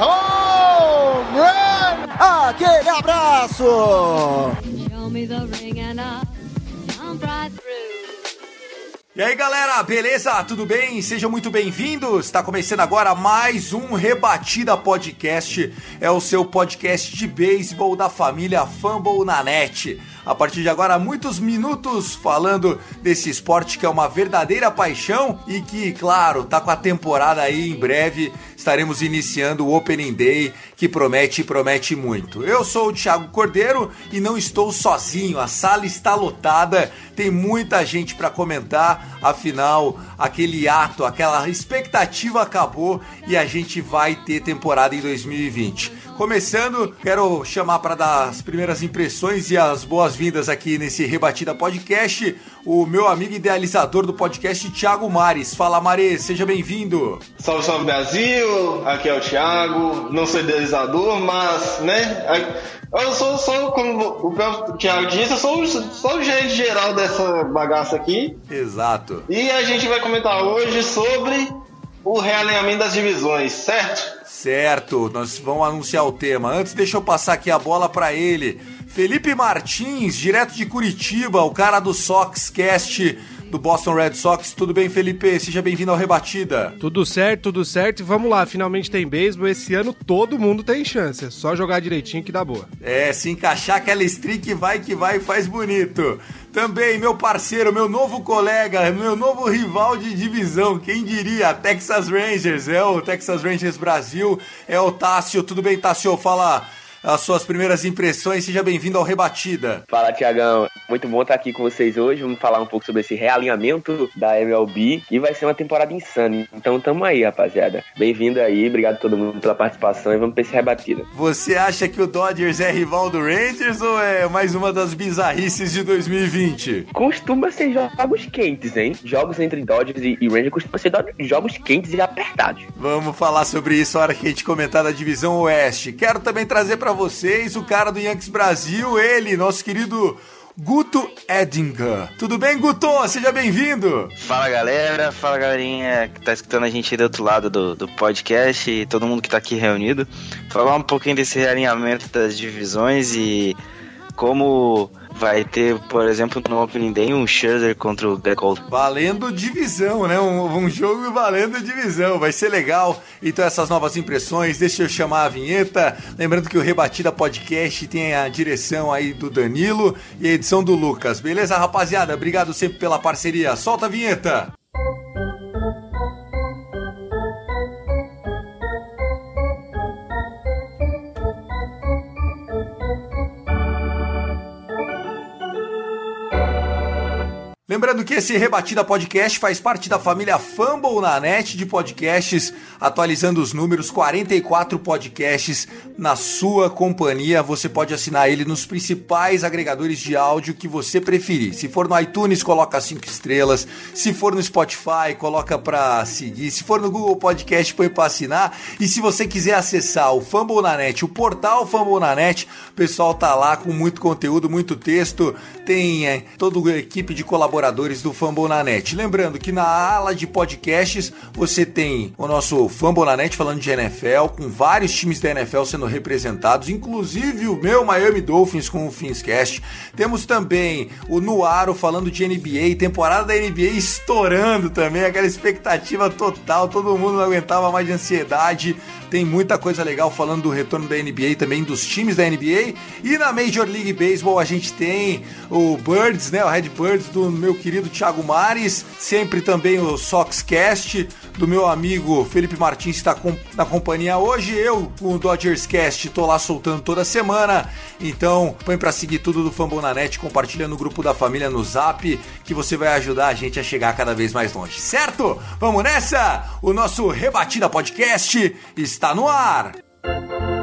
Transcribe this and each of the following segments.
Home run! Aquele abraço. E aí galera, beleza? Tudo bem? Sejam muito bem-vindos. Está começando agora mais um Rebatida Podcast. É o seu podcast de beisebol da família Fumble na net. A partir de agora, muitos minutos falando desse esporte que é uma verdadeira paixão e que, claro, tá com a temporada aí em breve. Estaremos iniciando o Opening Day que promete e promete muito. Eu sou o Thiago Cordeiro e não estou sozinho. A sala está lotada, tem muita gente para comentar. Afinal, aquele ato, aquela expectativa acabou e a gente vai ter temporada em 2020. Começando, quero chamar para dar as primeiras impressões e as boas-vindas aqui nesse Rebatida Podcast, o meu amigo idealizador do podcast, Thiago Mares. Fala, Mares, seja bem-vindo. Salve, salve Brasil! Aqui é o Thiago. Não sou idealizador, mas, né? Eu sou só, como o próprio Thiago disse, eu sou, sou o gerente geral dessa bagaça aqui. Exato. E a gente vai comentar hoje sobre o realinhamento das divisões, certo? Certo, nós vamos anunciar o tema. Antes, deixa eu passar aqui a bola para ele. Felipe Martins, direto de Curitiba, o cara do Soxcast do Boston Red Sox. Tudo bem, Felipe? Seja bem-vindo ao Rebatida. Tudo certo, tudo certo. E vamos lá, finalmente tem beisebol. Esse ano todo mundo tem chance. É só jogar direitinho que dá boa. É, se encaixar aquela streak, vai que vai e faz bonito. Também meu parceiro, meu novo colega, meu novo rival de divisão, quem diria? Texas Rangers, é o Texas Rangers Brasil, é o Tássio. Tudo bem, Tássio? Fala as suas primeiras impressões. Seja bem-vindo ao Rebatida. Fala, Tiagão. Muito bom estar aqui com vocês hoje. Vamos falar um pouco sobre esse realinhamento da MLB e vai ser uma temporada insana. Então tamo aí, rapaziada. Bem-vindo aí, obrigado a todo mundo pela participação e vamos pra esse Rebatida. Você acha que o Dodgers é rival do Rangers ou é mais uma das bizarrices de 2020? Costuma ser jogos quentes, hein? Jogos entre Dodgers e e Rangers costumam ser jogos quentes e apertados. Vamos falar sobre isso na hora que a gente comentar da divisão Oeste. Quero também trazer pra vocês o cara do Yankees Brasil, ele, nosso querido Guto Edinger. Tudo bem, Guto? Seja bem-vindo. Fala galera, fala galerinha que tá escutando a gente aí do outro lado do, do podcast e todo mundo que tá aqui reunido. Falar um pouquinho desse realinhamento das divisões e como vai ter, por exemplo, no Opening Day um Scherzer contra o Holden. Valendo divisão, né? Um, um jogo valendo divisão. Vai ser legal. Então, essas novas impressões, deixa eu chamar a vinheta. Lembrando que o Rebatida Podcast tem a direção aí do Danilo e a edição do Lucas. Beleza, rapaziada? Obrigado sempre pela parceria. Solta a vinheta. Lembrando que esse Rebatida Podcast faz parte da família Fumble na net de podcasts, atualizando os números, 44 podcasts na sua companhia. Você pode assinar ele nos principais agregadores de áudio que você preferir. Se for no iTunes, coloca 5 estrelas. Se for no Spotify, coloca pra seguir. Se for no Google Podcast, põe pra assinar. E se você quiser acessar o Fumble na net, o portal Fumble na net, o pessoal tá lá com muito conteúdo, muito texto. Tem é, toda a equipe de colaboradores do Fambonanet. Lembrando que na ala de podcasts você tem o nosso Fambonanet falando de NFL, com vários times da NFL sendo representados, inclusive o meu Miami Dolphins com o Finscast. Temos também o Nuaro falando de NBA, temporada da NBA estourando também, aquela expectativa total, todo mundo não aguentava mais de ansiedade. Tem muita coisa legal falando do retorno da NBA também, dos times da NBA. E na Major League Baseball a gente tem o Birds, né? O Red Birds do meu querido Thiago Mares. Sempre também o Soxcast do meu amigo Felipe Martins está na companhia hoje. Eu, com o Dodgers Cast, tô lá soltando toda semana. Então, põe pra seguir tudo do Fambonanet, compartilha no grupo da família no Zap, que você vai ajudar a gente a chegar cada vez mais longe, certo? Vamos nessa? O nosso Rebatida Podcast está no ar. É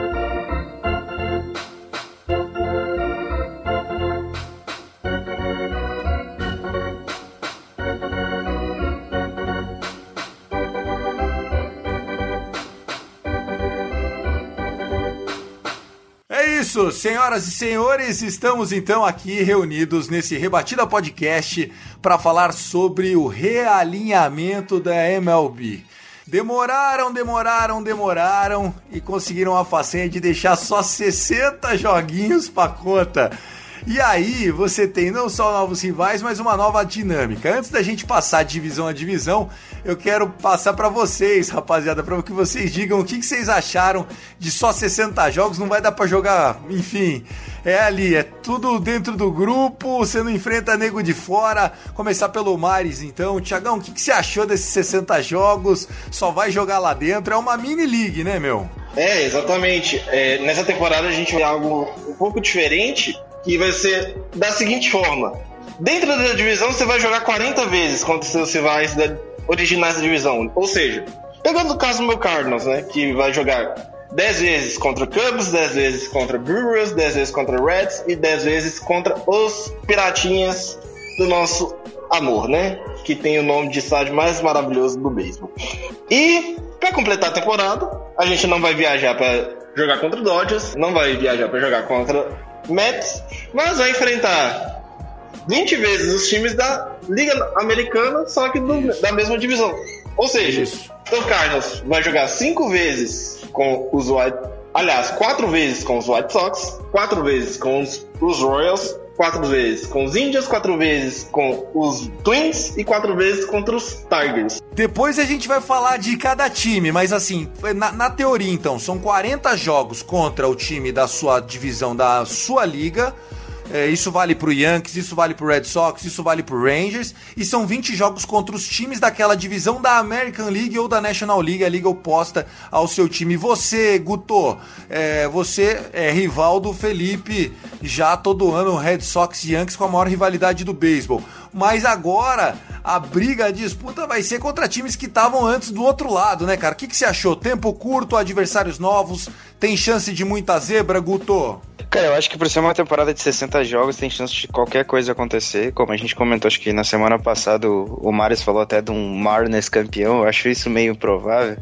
isso, senhoras e senhores, estamos então aqui reunidos nesse Rebatida Podcast para falar sobre o realinhamento da MLB. Demoraram, demoraram, demoraram e conseguiram a façanha de deixar só 60 joguinhos para conta. E aí você tem não só novos rivais, mas uma nova dinâmica. Antes da gente passar divisão a divisão, eu quero passar para vocês, rapaziada, para que vocês digam o que, que vocês acharam de só 60 jogos. Não vai dar para jogar, enfim, é ali, é tudo dentro do grupo, você não enfrenta nego de fora. Começar pelo Mares, então. Tiagão, o que, que você achou desses 60 jogos? Só vai jogar lá dentro? É uma mini league, né, meu? É, exatamente. É, nessa temporada a gente vai algo um pouco diferente, que vai ser da seguinte forma. Dentro da divisão você vai jogar 40 vezes contra seus rivais da- originais da divisão. Ou seja, pegando o caso do meu Cardinals, né, que vai jogar 10 vezes contra Cubs, 10 vezes contra Brewers, 10 vezes contra Reds e 10 vezes contra os Piratinhas do nosso amor, né? Que tem o nome de estádio mais maravilhoso do beisebol. E para completar a temporada, a gente não vai viajar para jogar contra Dodgers, não vai viajar para jogar contra Mets, mas vai enfrentar 20 vezes os times da Liga Americana, só que do- da mesma divisão. Ou seja, o Cardinals vai jogar 5 vezes com os White, aliás, 4 vezes com os White Sox, 4 vezes com os, os Royals, 4 vezes com os Indians, 4 vezes com os Twins e 4 vezes contra os Tigers. Depois a gente vai falar de cada time, mas assim, na, na teoria então, são 40 jogos contra o time da sua divisão, da sua liga. É, isso vale pro Yankees, isso vale pro Red Sox, isso vale pro Rangers. E são 20 jogos contra os times daquela divisão da American League ou da National League, a liga oposta ao seu time. Você, Guto, é, você é rival do Felipe já todo ano, Red Sox e Yankees com a maior rivalidade do beisebol. Mas agora a briga, a disputa vai ser contra times que estavam antes do outro lado, né, cara? O que, que você achou? Tempo curto, adversários novos, tem chance de muita zebra, Guto? Cara, eu acho que por ser uma temporada de 60 jogos, tem chance de qualquer coisa acontecer. Como a gente comentou, acho que na semana passada o Marius falou até de um Marnes campeão. Eu acho isso meio improvável.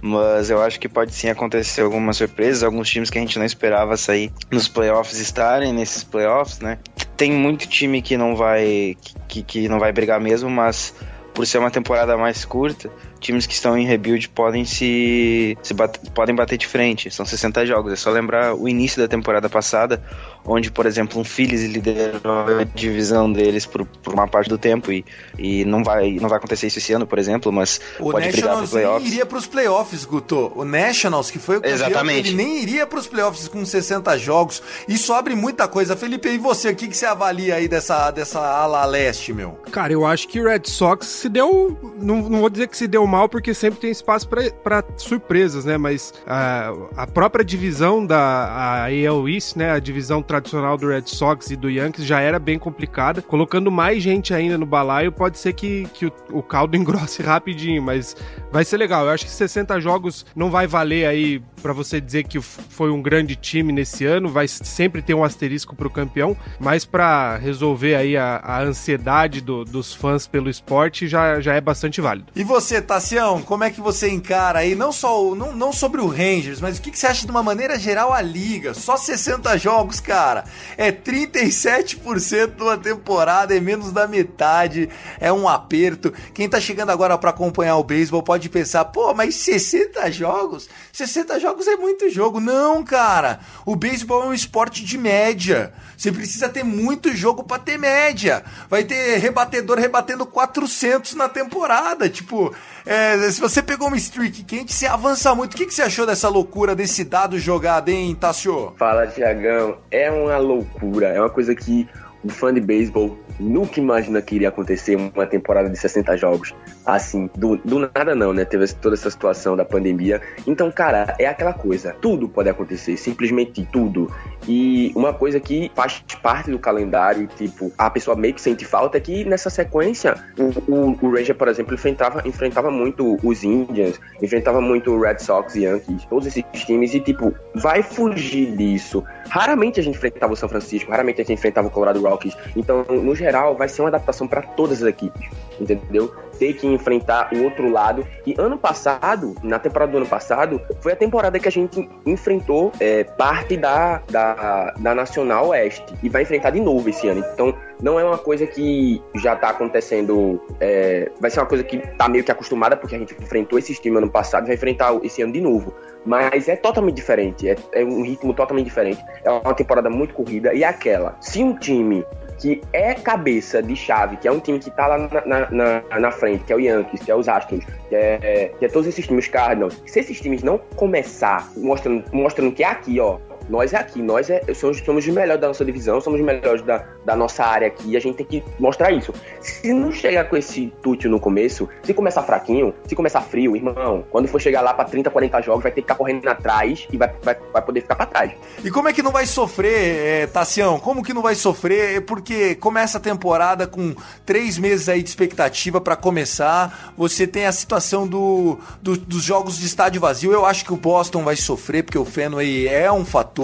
Mas eu acho que pode sim acontecer algumas surpresas. Alguns times que a gente não esperava sair nos playoffs estarem nesses playoffs, né? Tem muito time que não vai, que, que não vai brigar mesmo, mas por ser uma temporada mais curta, times que estão em rebuild podem se, se bat- podem bater de frente. São 60 jogos. É só lembrar o início da temporada passada, onde, por exemplo, um Phillies liderou a divisão deles por, por uma parte do tempo e, e não vai não vai acontecer isso esse ano, por exemplo, mas O pode brigar Nationals pro nem playoffs. iria pros playoffs, Guto. O Nationals, que foi o campeão, Exatamente. ele nem iria pros playoffs com 60 jogos. Isso abre muita coisa. Felipe, e você? O que, que você avalia aí dessa, dessa ala leste, meu? Cara, eu acho que o Red Sox se deu. Não, não vou dizer que se deu mal, porque sempre tem espaço pra surpresas, né? Mas a, a própria divisão da a AL East, né? A divisão tradicional do Red Sox e do Yankees já era bem complicada. Colocando mais gente ainda no balaio, pode ser que, que o, o caldo engrosse rapidinho, mas vai ser legal. Eu acho que 60 jogos não vai valer aí pra você dizer que foi um grande time nesse ano, vai sempre ter um asterisco pro campeão, mas pra resolver aí a, a ansiedade do- dos fãs pelo esporte já, já é bastante válido. E você, Tassião, como é que você encara aí, não só não, não sobre o Rangers, mas o que, que você acha de uma maneira geral a liga? Só 60 jogos, cara. É 37% de uma temporada, é menos da metade, é um aperto. Quem tá chegando agora pra acompanhar o beisebol pode pensar, pô, mas 60 jogos? 60 jogos é muito jogo. Não, cara. O beisebol é um esporte de média. Você precisa ter muito jogo pra ter média. Vai ter rebatedor rebatendo 400 na temporada. Tipo, é, se você pegou uma streak quente, você avança muito. O que, que você achou dessa loucura, desse dado jogado, hein, Tassio? Fala, Tiagão. É uma loucura. É uma coisa que fã de beisebol nunca imagina que iria acontecer uma temporada de 60 jogos. Assim, do, do nada não, né? Teve toda essa situação da pandemia. Então, cara, é aquela coisa. Tudo pode acontecer, simplesmente tudo. E uma coisa que faz parte do calendário, tipo, a pessoa meio que sente falta é que nessa sequência, o, o, o Ranger, por exemplo, enfrentava, enfrentava muito os Indians, enfrentava muito o Red Sox, Yankees, todos esses times, e tipo, vai fugir disso. Raramente a gente enfrentava o São Francisco, raramente a gente enfrentava o Colorado Rockies. Então, no geral, vai ser uma adaptação para todas as equipes, entendeu? Ter que enfrentar o outro lado. E ano passado, na temporada do ano passado, foi a temporada que a gente enfrentou é, parte da, da, da Nacional Oeste. E vai enfrentar de novo esse ano. Então, não é uma coisa que já tá acontecendo. É, vai ser uma coisa que tá meio que acostumada, porque a gente enfrentou esse time ano passado, vai enfrentar esse ano de novo. Mas é totalmente diferente, é, é um ritmo totalmente diferente. É uma temporada muito corrida. E aquela, se um time que é cabeça de chave, que é um time que tá lá na, na, na frente, que é o Yankees, que é os Astros, que é, que é todos esses times, Cardinals, se esses times não começar mostrando, mostrando que é aqui, ó, nós é aqui, nós é, somos, somos os melhores da nossa divisão, somos os melhores da, da nossa área aqui, e a gente tem que mostrar isso. Se não chegar com esse tútil no começo, se começar fraquinho, se começar frio, irmão, quando for chegar lá pra 30, 40 jogos, vai ter que ficar correndo atrás e vai, vai, vai poder ficar pra trás. E como é que não vai sofrer, é, Tassião? Como que não vai sofrer? Porque começa a temporada com três meses aí de expectativa para começar, você tem a situação do, do, dos jogos de estádio vazio, eu acho que o Boston vai sofrer, porque o Fenway é um fator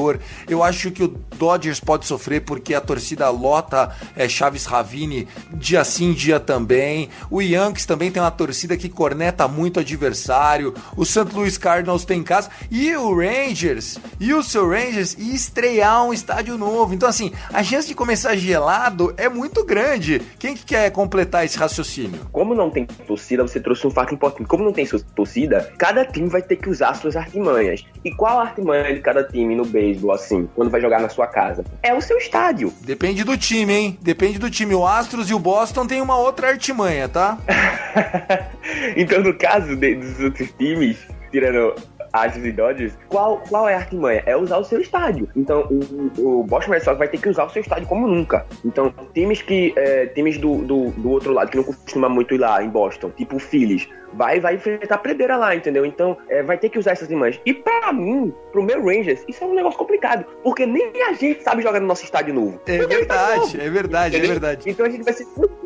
eu acho que o Dodgers pode sofrer porque a torcida lota é, Chaves Ravine dia sim, dia também. O Yankees também tem uma torcida que corneta muito adversário. O St. Louis Cardinals tem em casa. E o Rangers, e o seu Rangers, e estrear um estádio novo. Então, assim, a chance de começar gelado é muito grande. Quem que quer completar esse raciocínio? Como não tem torcida, você trouxe um fato importante. Como não tem torcida, cada time vai ter que usar suas artimanhas. E qual a artimanha de cada time no B? Beisebol, assim, quando vai jogar na sua casa? É o seu estádio. Depende do time, hein? Depende do time. O Astros e o Boston tem uma outra artimanha, tá? então, no caso de, dos outros times, tirando Dodgers, qual, qual é a artimanha? É usar o seu estádio. Então, o, o Boston Red Sox vai ter que usar o seu estádio como nunca. Então, times que é, times do, do, do, outro lado, que não costuma muito ir lá em Boston, tipo o Phillies, vai, vai enfrentar a predeira lá, entendeu? Então, é, vai ter que usar essas imagens. E para mim, pro meu Rangers, isso é um negócio complicado, porque nem a gente sabe jogar no nosso estádio novo. É verdade, é verdade, entendeu? é verdade. Então a gente vai ser muito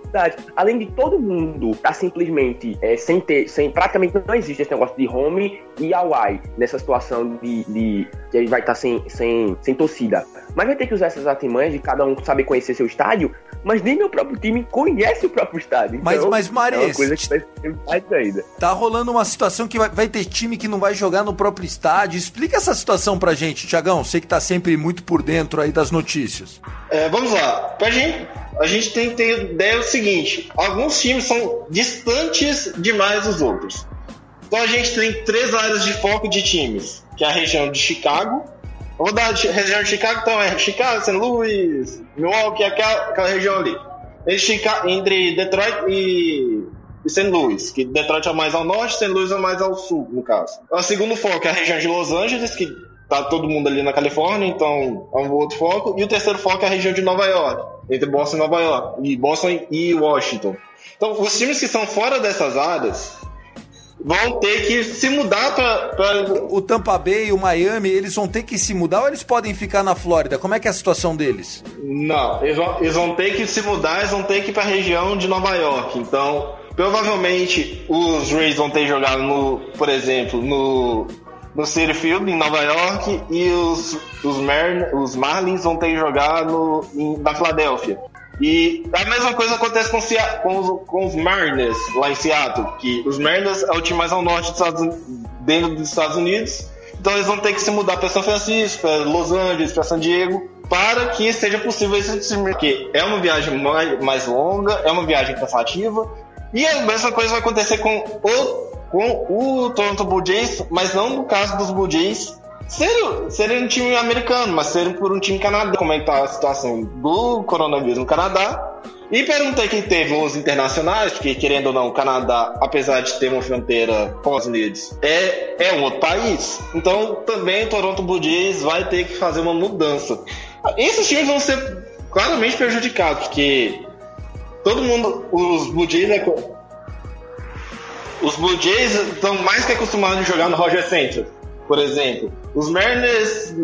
Além de todo mundo tá simplesmente é, sem ter, sem praticamente não existe esse negócio de home e away nessa situação de, de que ele vai estar tá sem, sem, sem torcida. Mas vai ter que usar essas artimanhas de cada um saber conhecer seu estádio, mas nem meu próprio time conhece o próprio estádio. Mas, então, mas Mares, é uma coisa que vai ser mais ainda. Tá rolando uma situação que vai, vai, ter time que não vai jogar no próprio estádio. Explica essa situação pra gente, Tiagão. Sei que tá sempre muito por dentro aí das notícias. É, vamos lá. Pra gente, a gente tem que ter ideia do seguinte: alguns times são distantes demais dos outros. Então a gente tem três áreas de foco de times, que é a região de Chicago. Vou dar a região de Chicago, então é Chicago, St. Louis, Milwaukee, aquela, aquela região ali. Entre Detroit e, St. Louis, que Detroit é mais ao norte, St. Louis é mais ao sul, no caso. O segundo foco é a região de Los Angeles, que tá todo mundo ali na Califórnia, então é um outro foco. E o terceiro foco é a região de Nova York, entre Boston e Nova York, e Boston e Washington. Então, os times que são fora dessas áreas vão ter que se mudar para o Tampa Bay e o Miami, eles vão ter que se mudar ou eles podem ficar na Flórida? Como é que é a situação deles? Não, eles vão, eles vão ter que se mudar, eles vão ter que ir para a região de Nova York. Então, provavelmente os Rays vão ter jogado no, por exemplo, no no City Field, em Nova York, e os, os, Mar, os Marlins vão ter que jogar no, em, na Filadélfia. E a mesma coisa acontece com, com, os, com os Mariners lá em Seattle, que os Mariners é o time mais ao norte dos Estados, dentro dos Estados Unidos, então eles vão ter que se mudar para São Francisco, para Los Angeles, para San Diego, para que seja possível esse time, porque é uma viagem mais, mais longa, é uma viagem cansativa, e a mesma coisa vai acontecer com o, com o Toronto Blue Jays, mas não no caso dos Blue Jays ser, ser um time americano, mas ser por um time canadense. Como é que tá a situação do coronavírus no Canadá? E perguntei quem teve os internacionais, que querendo ou não, o Canadá, apesar de ter uma fronteira com os Unidos, é, é um outro país. Então também o Toronto Blue Jays vai ter que fazer uma mudança. Esses times vão ser claramente prejudicado, porque todo mundo, os Blue Jays, é os Blue Jays estão mais que acostumados a jogar no Roger Center, por exemplo. Os Mariners,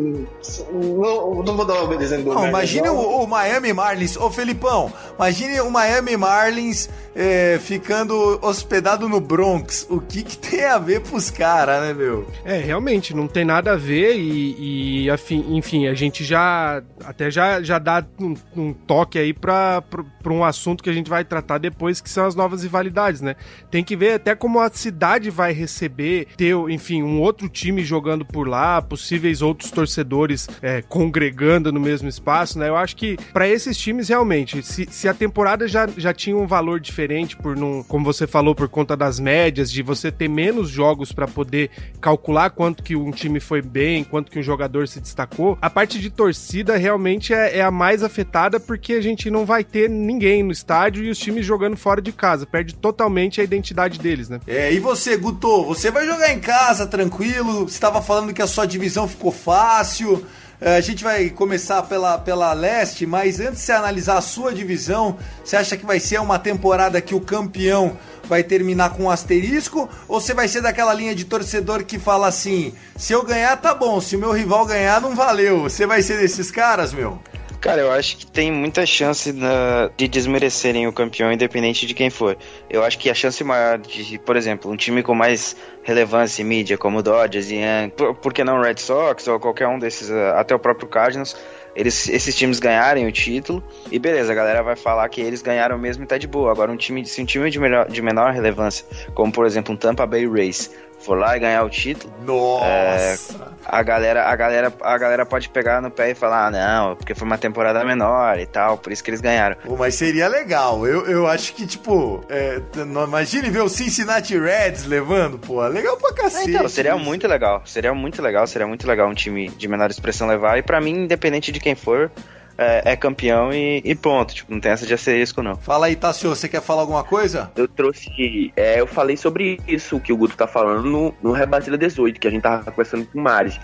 não, não vou dar o exemplo do Não, Mariners, imagine não. o, o Miami Marlins. Ô, Felipão, imagine o Miami Marlins é, ficando hospedado no Bronx. O que, que tem a ver pros caras, né, meu? É, realmente, não tem nada a ver e, e, afim- enfim, a gente já até já, já dá um, um toque aí pra, pra, pra um assunto que a gente vai tratar depois, que são as novas rivalidades, né? Tem que ver até como a cidade vai receber, ter, enfim, um outro time jogando por lá, possíveis outros torcedores é, congregando no mesmo espaço, né? Eu acho que pra esses times, realmente, se, se a temporada já, já tinha um valor diferente por não, como você falou, por conta das médias, de você ter menos jogos pra poder calcular quanto que um time foi bem, quanto que um jogador se destacou, a parte de torcida realmente é, é a mais afetada porque a gente não vai ter ninguém no estádio e os times jogando fora de casa. Perde totalmente a identidade deles, né? É, e você, Guto? Você vai jogar em casa, tranquilo? Estava falando que a sua divisão ficou fácil. É, A gente vai começar pela, pela leste, mas antes de você analisar a sua divisão, você acha que vai ser uma temporada que o campeão vai terminar com um asterisco? Ou você vai ser daquela linha de torcedor que fala assim: se eu ganhar, tá bom, se o meu rival ganhar, não valeu? Você vai ser desses caras, meu? Cara, eu acho que tem muita chance na- de desmerecerem o campeão, independente de quem for. Eu acho que a chance maior de, por exemplo, um time com mais relevância em mídia, como o Dodgers e por, por que não Red Sox ou qualquer um desses, eh, até o próprio Cardinals, eles, esses times ganharem o título, e beleza, a galera vai falar que eles ganharam mesmo e tá de boa. Agora, um time, se um time de, melhor, de menor relevância, como por exemplo um Tampa Bay Rays, for lá e ganhar o título, Nossa! a galera, a galera, a galera pode pegar no pé e falar, ah, não, porque foi uma temporada menor e tal, por isso que eles ganharam. Pô, mas seria legal. Eu, eu acho que, tipo, é, imagine ver o Cincinnati Reds levando, pô. Legal pra cacete. Então, seria muito legal, seria muito legal, seria muito legal um time de menor expressão levar, e pra mim, independente de quem for, é, é campeão e, e ponto, tipo, não tem essa de asterisco não. Fala aí, Tassio, você quer falar alguma coisa? Eu trouxe. É, eu falei sobre isso que o Guto tá falando no, no Rebatida 18, que a gente tava conversando com o Maris.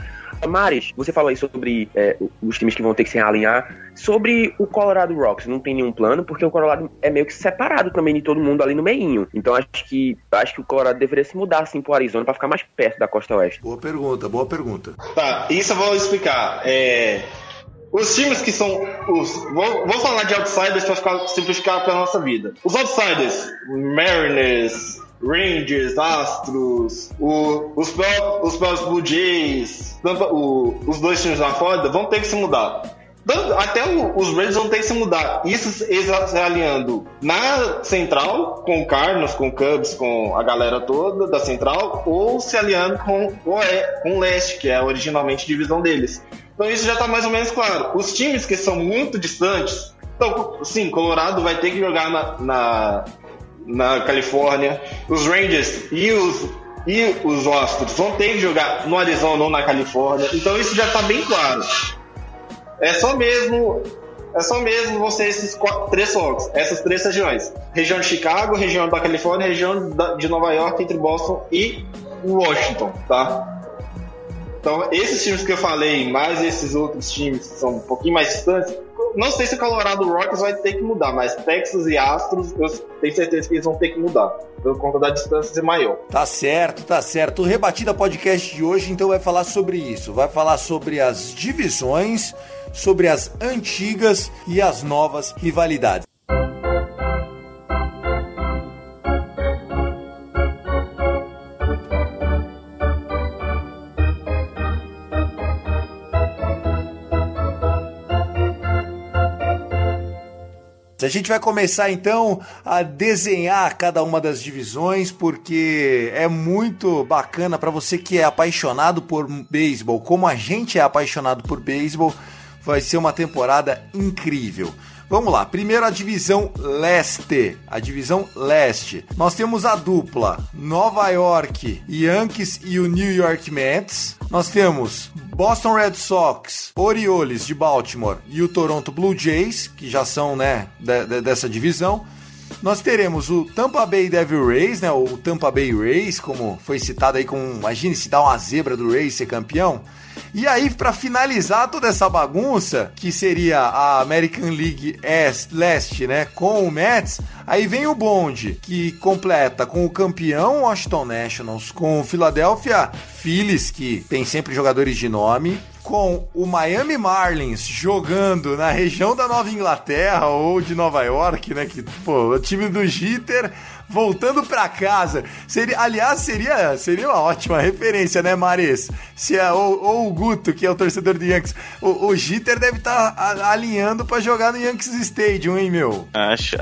Maris, você falou aí sobre é, os times que vão ter que se alinhar. Sobre o Colorado Rocks, não tem nenhum plano, porque o Colorado é meio que separado também de todo mundo ali no meinho. Então acho que acho que o Colorado deveria se mudar assim pro Arizona pra ficar mais perto da costa oeste. Boa pergunta, boa pergunta. Tá, isso eu vou explicar. É, os times que são. Os, vou, vou falar de outsiders para ficar, simplificar para nossa vida. Os outsiders, Mariners, Rangers, Astros, o- os, os próprios Blue Jays, o- os dois times da Flórida vão ter que se mudar. Até o- os Rays vão ter que se mudar. Isso eles alinhando na central, com o Cardinals, com o Cubs, com a galera toda da central, ou se alinhando com o, com o leste, que é originalmente divisão deles. Então isso já está mais ou menos claro. Os times que são muito distantes, então, sim, Colorado vai ter que jogar na, na, na Califórnia, os Rangers e os, e os Astros vão ter que jogar no Arizona ou na Califórnia, então isso já está bem claro. É só mesmo. É só mesmo ser esses quatro, três focos, essas três regiões. Região de Chicago, região da Califórnia, região da- de Nova York, entre Boston e Washington, tá? Então, esses times que eu falei, mais esses outros times que são um pouquinho mais distantes, não sei se o Colorado Rockies vai ter que mudar, mas Texas e Astros, eu tenho certeza que eles vão ter que mudar, por conta da distância ser maior. Tá certo, tá certo. O Rebatida Podcast de hoje, então, vai falar sobre isso. Vai falar sobre as divisões, sobre as antigas e as novas rivalidades. A gente vai começar então a desenhar cada uma das divisões, porque é muito bacana para você que é apaixonado por beisebol, como a gente é apaixonado por beisebol, vai ser uma temporada incrível. Vamos lá, primeiro a divisão leste, a divisão leste. Nós temos a dupla Nova York Yankees e o New York Mets. Nós temos Boston Red Sox, Orioles de Baltimore e o Toronto Blue Jays, que já são, né, de- de- dessa divisão. Nós teremos o Tampa Bay Devil Rays, né? O Tampa Bay Rays, como foi citado aí com, imagine se dá uma zebra do Rays ser campeão. E aí, para finalizar toda essa bagunça, que seria a American League East, Leste, né, com o Mets, aí vem o bonde, que completa com o campeão Washington Nationals, com o Philadelphia Phillies, que tem sempre jogadores de nome, com o Miami Marlins jogando na região da Nova Inglaterra ou de Nova York, né, que, pô, o time do Jeter voltando para casa. Seria, aliás, seria, seria uma ótima referência, né, Maris? Se é, ou, ou o Guto, que é o torcedor do Yankees. O, o Jeter deve estar tá alinhando para jogar no Yankees Stadium, hein, meu? Acho.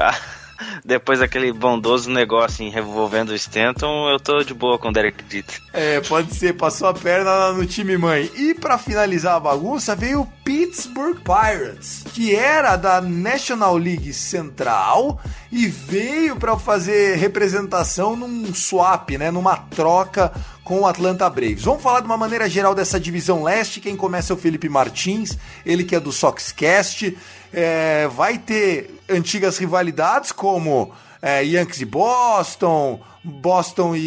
Depois daquele bondoso negócio envolvendo o Stanton, eu tô de boa com o Derek Jeter. É, pode ser, passou a perna no time mãe. E para finalizar a bagunça, veio o Pittsburgh Pirates, que era da National League Central e veio para fazer representação num swap, né, numa troca com o Atlanta Braves. Vamos falar de uma maneira geral dessa divisão leste. Quem começa é o Felipe Martins, ele que é do Soxcast. É, vai ter antigas rivalidades como é, Yankees e Boston, Boston e,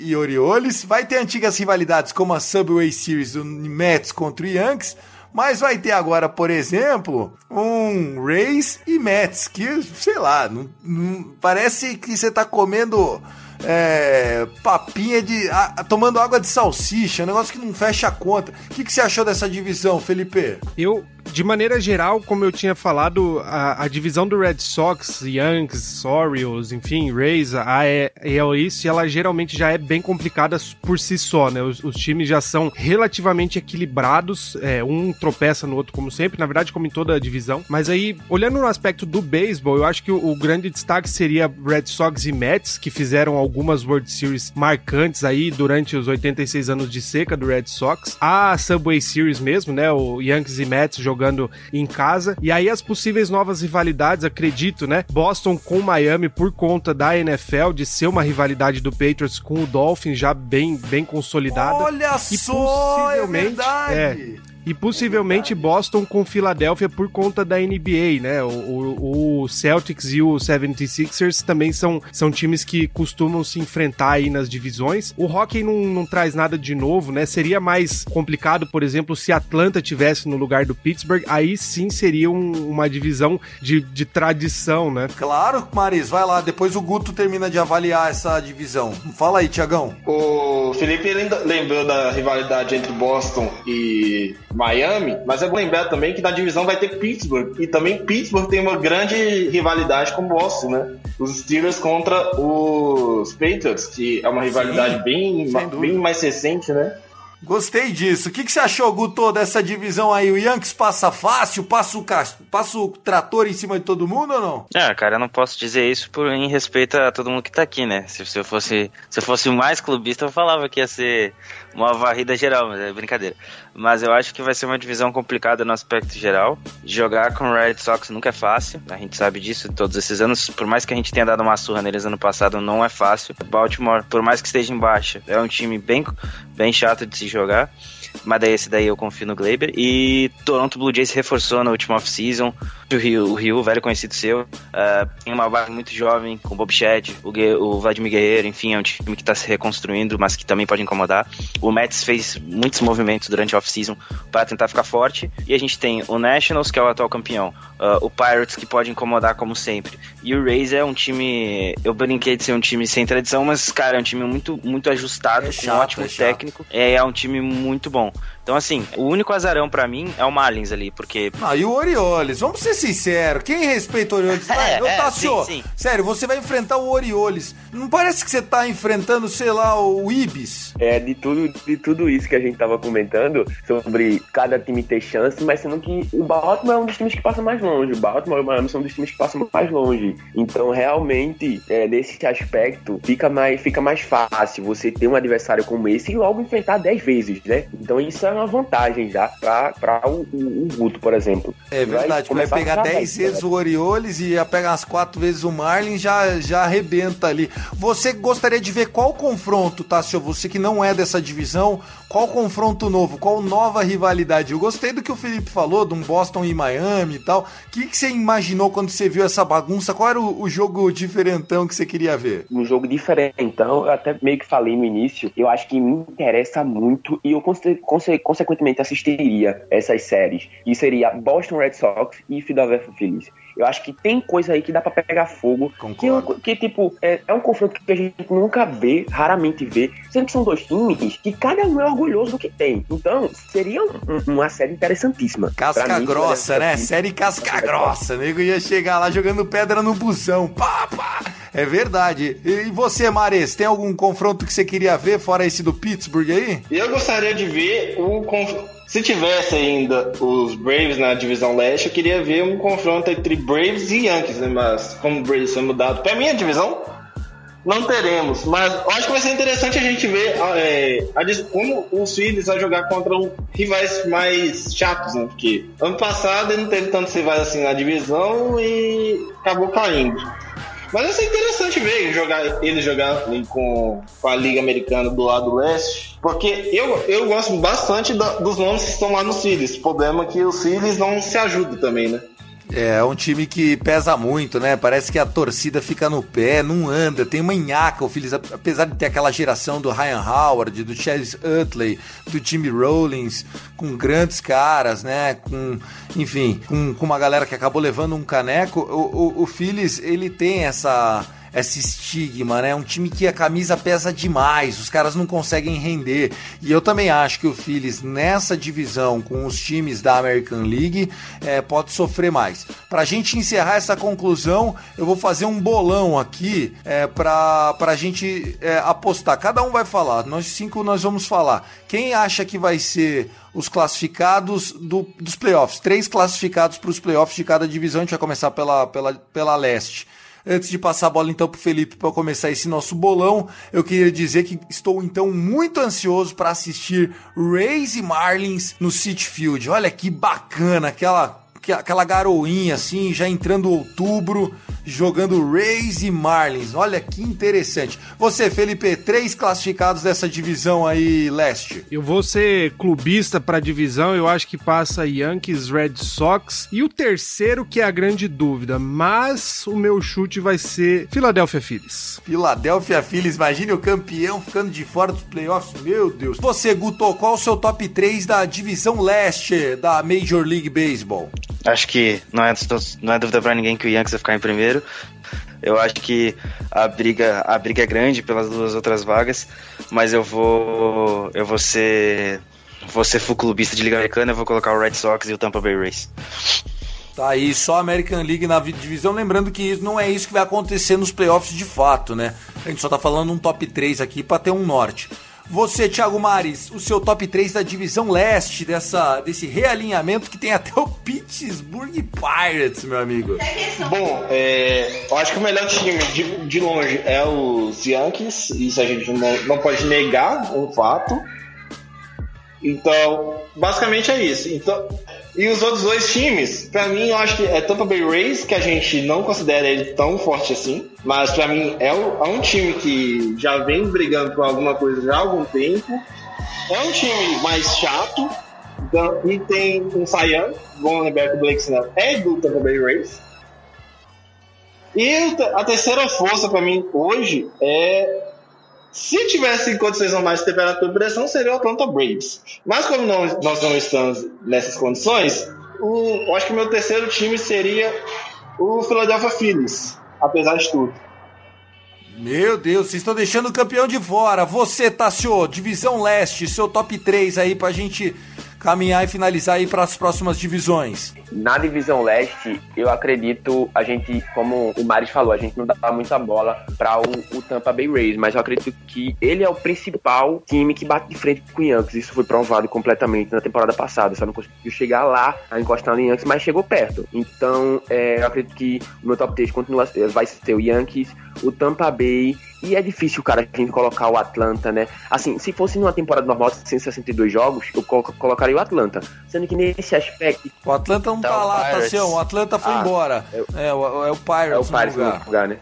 e, e, Orioles. Vai ter antigas rivalidades como a Subway Series do Mets contra o Yankees. Mas vai ter agora, por exemplo, um Rays e Mets, que, sei lá, não, não, parece que você tá comendo é, papinha de. A, tomando água de salsicha, um negócio que não fecha a conta. O que, que você achou dessa divisão, Felipe? Eu, de maneira geral, como eu tinha falado, a, a divisão do Red Sox, Yankees, Orioles, enfim, Rays, a AL East, ela geralmente já é bem complicada por si só, né? Os, os times já são relativamente equilibrados, é, um tropeça no outro, como sempre, na verdade, como em toda a divisão. Mas aí, olhando no aspecto do beisebol, eu acho que o, o grande destaque seria Red Sox e Mets, que fizeram algumas World Series marcantes aí durante os 86 anos de seca do Red Sox. A Subway Series mesmo, né? O Yankees e Mets jogando jogando em casa. E aí as possíveis novas rivalidades, acredito, né? Boston com Miami por conta da NFL, de ser uma rivalidade do Patriots com o Dolphins já bem, bem consolidada. Olha e só, é verdade! É, e possivelmente Boston com Filadélfia por conta da NBA, né? O, o, o, Celtics e o 76ers também são, são times que costumam se enfrentar aí nas divisões. O hockey não, não traz nada de novo, né? Seria mais complicado, por exemplo, se Atlanta tivesse no lugar do Pittsburgh, aí sim seria um, uma divisão de, de tradição, né? Claro, Maris, vai lá, depois o Guto termina de avaliar essa divisão. Fala aí, Tiagão. O Felipe lembrou da rivalidade entre Boston e Miami, mas é bom lembrar também que na divisão vai ter Pittsburgh, e também Pittsburgh tem uma grande rivalidade com Boston, né? Os Steelers contra os Patriots, que é uma rivalidade Sim, bem, bem mais recente, né? Gostei disso. O que, que você achou, Guto, dessa divisão aí? O Yankees passa fácil? Passa o, passa o trator em cima de todo mundo ou não? É, cara, eu não posso dizer isso por, em respeito a todo mundo que tá aqui, né? Se, se eu fosse se eu fosse mais clubista, eu falava que ia ser uma varrida geral, mas é brincadeira. Mas eu acho que vai ser uma divisão complicada no aspecto geral. Jogar com o Red Sox nunca é fácil, a gente sabe disso todos esses anos. Por mais que a gente tenha dado uma surra neles ano passado, não é fácil. Baltimore, por mais que esteja embaixo, é um time bem, bem chato de se jogar. Mas daí esse daí eu confio no Glaber. E Toronto Blue Jays reforçou na última off-season. O Rio, o Rio, velho conhecido seu, uh, tem uma base muito jovem, com o Bob Shed, o, o Vladimir Guerreiro, enfim, é um time que está se reconstruindo, mas que também pode incomodar. O Mets fez muitos movimentos durante a off-season para tentar ficar forte. E a gente tem o Nationals, que é o atual campeão, uh, o Pirates, que pode incomodar como sempre. E o Rays é um time. Eu brinquei de ser um time sem tradição, mas, cara, é um time muito, muito ajustado, é com um ótimo é técnico. É, é um time muito bom. temps Então, assim, o único azarão para mim é o Marlins ali, porque. Ah, e o Orioles? Vamos ser sinceros. Quem respeita o Orioles? Vai, é, é, sim, sim. sério, você vai enfrentar o Orioles. Não parece que você tá enfrentando, sei lá, o Ibis? É, de tudo, de tudo isso que a gente tava comentando sobre cada time ter chance, mas sendo que o Baltimore é um dos times que passa mais longe. O Baltimore e o Miami são dos times que passam mais longe. Então, realmente, é, nesse aspecto, fica mais, fica mais fácil você ter um adversário como esse e logo enfrentar 10 vezes, né? Então, isso é uma vantagem já para o, o, o, Guto, por exemplo. É verdade, vai, vai pegar 10 vezes o Orioles e ia pegar as 4 vezes o Marlin, já, já arrebenta ali. Você gostaria de ver qual confronto, Tássio? Você que não é dessa divisão, Qual confronto novo? Qual nova rivalidade? Eu gostei do que o Felipe falou, de um Boston e Miami e tal. O que, que você imaginou quando você viu essa bagunça? Qual era o, o jogo diferentão que você queria ver? Um jogo diferentão, eu até meio que falei no início, eu acho que me interessa muito e eu conse conse consequentemente assistiria essas séries. E seria Boston Red Sox e Philadelphia Phillies. Eu acho que tem coisa aí que dá pra pegar fogo. Que, que, tipo, é, é um confronto que a gente nunca vê, raramente vê. Sendo que são dois times que cada um é orgulhoso do que tem. Então, seria um- um- uma série interessantíssima. Casca mim, grossa, né? Série casca grossa. O nego ia chegar lá jogando pedra no busão. Pá, pá. É verdade. E você, Mares, tem algum confronto que você queria ver, fora esse do Pittsburgh aí? Eu gostaria de ver o conf- se tivesse ainda os Braves na divisão leste, eu queria ver um confronto entre Braves e Yankees, né? Mas como o Braves foi mudado para minha divisão, não teremos. Mas acho que vai ser interessante a gente ver ah, é, a como os Phillies vão jogar contra um, rivais mais chatos, né? Porque ano passado ele não teve tantos rivais assim na divisão e acabou caindo. Mas vai ser interessante ver jogar, ele jogar com, com a Liga Americana do lado leste. Porque eu, eu gosto bastante da- dos nomes que estão lá nos Phillies. O problema é que os Phillies não se ajudam também, né? É, é um time que pesa muito, né? Parece que a torcida fica no pé, não anda, tem uma nhaca. O Phillies, apesar de ter aquela geração do Ryan Howard, do Chase Utley, do Jimmy Rollins, com grandes caras, né? Com, enfim, com, com uma galera que acabou levando um caneco, o, o, o Phillies, ele tem essa esse estigma, né? Um time que a camisa pesa demais, os caras não conseguem render. E eu também acho que o Phillies nessa divisão com os times da American League é, pode sofrer mais. Pra gente encerrar essa conclusão, eu vou fazer um bolão aqui é, pra, pra gente é, apostar. Cada um vai falar, nós cinco nós vamos falar. Quem acha que vai ser os classificados do- dos playoffs? Três classificados para os playoffs de cada divisão. A gente vai começar pela, pela, pela leste. Antes de passar a bola então pro Felipe para começar esse nosso bolão, eu queria dizer que estou então muito ansioso para assistir Rays e Marlins no City Field. Olha que bacana, aquela que- aquela garoinha assim, já entrando outubro, jogando Rays e Marlins. Olha que interessante. Você, Felipe, três classificados dessa divisão aí leste. Eu vou ser clubista pra divisão, eu acho que passa Yankees, Red Sox e o terceiro que é a grande dúvida, mas o meu chute vai ser Philadelphia Phillies. Philadelphia Phillies, imagine o campeão ficando de fora dos playoffs, meu Deus. Você, Guto, qual o seu top 3 da divisão leste da Major League Baseball? Acho que não é, não é dúvida pra ninguém que o Yankees vai ficar em primeiro. Eu acho que a briga, a briga é grande pelas duas outras vagas, mas eu vou eu vou ser vou ser full clubista de Liga Americana, eu vou colocar o Red Sox e o Tampa Bay Rays. Tá aí, só American League na vi- divisão. Lembrando que isso não é isso que vai acontecer nos playoffs de fato, né? A gente só tá falando um top 3 aqui pra ter um norte. Você, Thiago Mares, o seu top 3 da divisão leste, dessa, desse realinhamento que tem até o Pittsburgh Pirates, meu amigo. Bom, é, eu acho que o melhor time de, de longe é os Yankees, isso a gente não, não pode negar, um fato. Então, basicamente é isso. Então, e os outros dois times, pra mim, eu acho que é Tampa Bay Rays, que a gente não considera ele tão forte assim, mas pra mim é, é um time que já vem brigando por alguma coisa já há algum tempo. É um time mais chato, então, e tem um Saiyan, vamos lembrar que o Blake Snell é do Tampa Bay Rays. E a terceira força pra mim hoje é. Se tivesse condições normais de temperatura e pressão, seria o Atlanta Braves. Mas como não- nós não estamos nessas condições, o, acho que o meu terceiro time seria o Philadelphia Phillies, apesar de tudo. Meu Deus, vocês estão deixando o campeão de fora. Você, Tassio, divisão leste, seu top 3 aí pra gente caminhar e finalizar aí pras próximas divisões. Na divisão leste, eu acredito, a gente, como o Maris falou, a gente não dá muita bola para o, o Tampa Bay Rays, mas eu acredito que ele é o principal time que bate de frente com o Yankees. Isso foi provado completamente na temporada passada. Só não conseguiu chegar lá, a encostar no Yankees, mas chegou perto. Então, é, eu acredito que o meu top 3 continua, vai ser o Yankees, o Tampa Bay. E é difícil, cara, a gente colocar o Atlanta, né? Assim, se fosse numa temporada normal, 162 jogos, eu colo- colocaria o Atlanta. Sendo que nesse aspecto, O Atlanta não Tá, tá o lá, Pirates. Tassião. O Atlanta foi Ah, embora. é o- É, o, é o É o Pirates no Paris no lugar. lugar, né?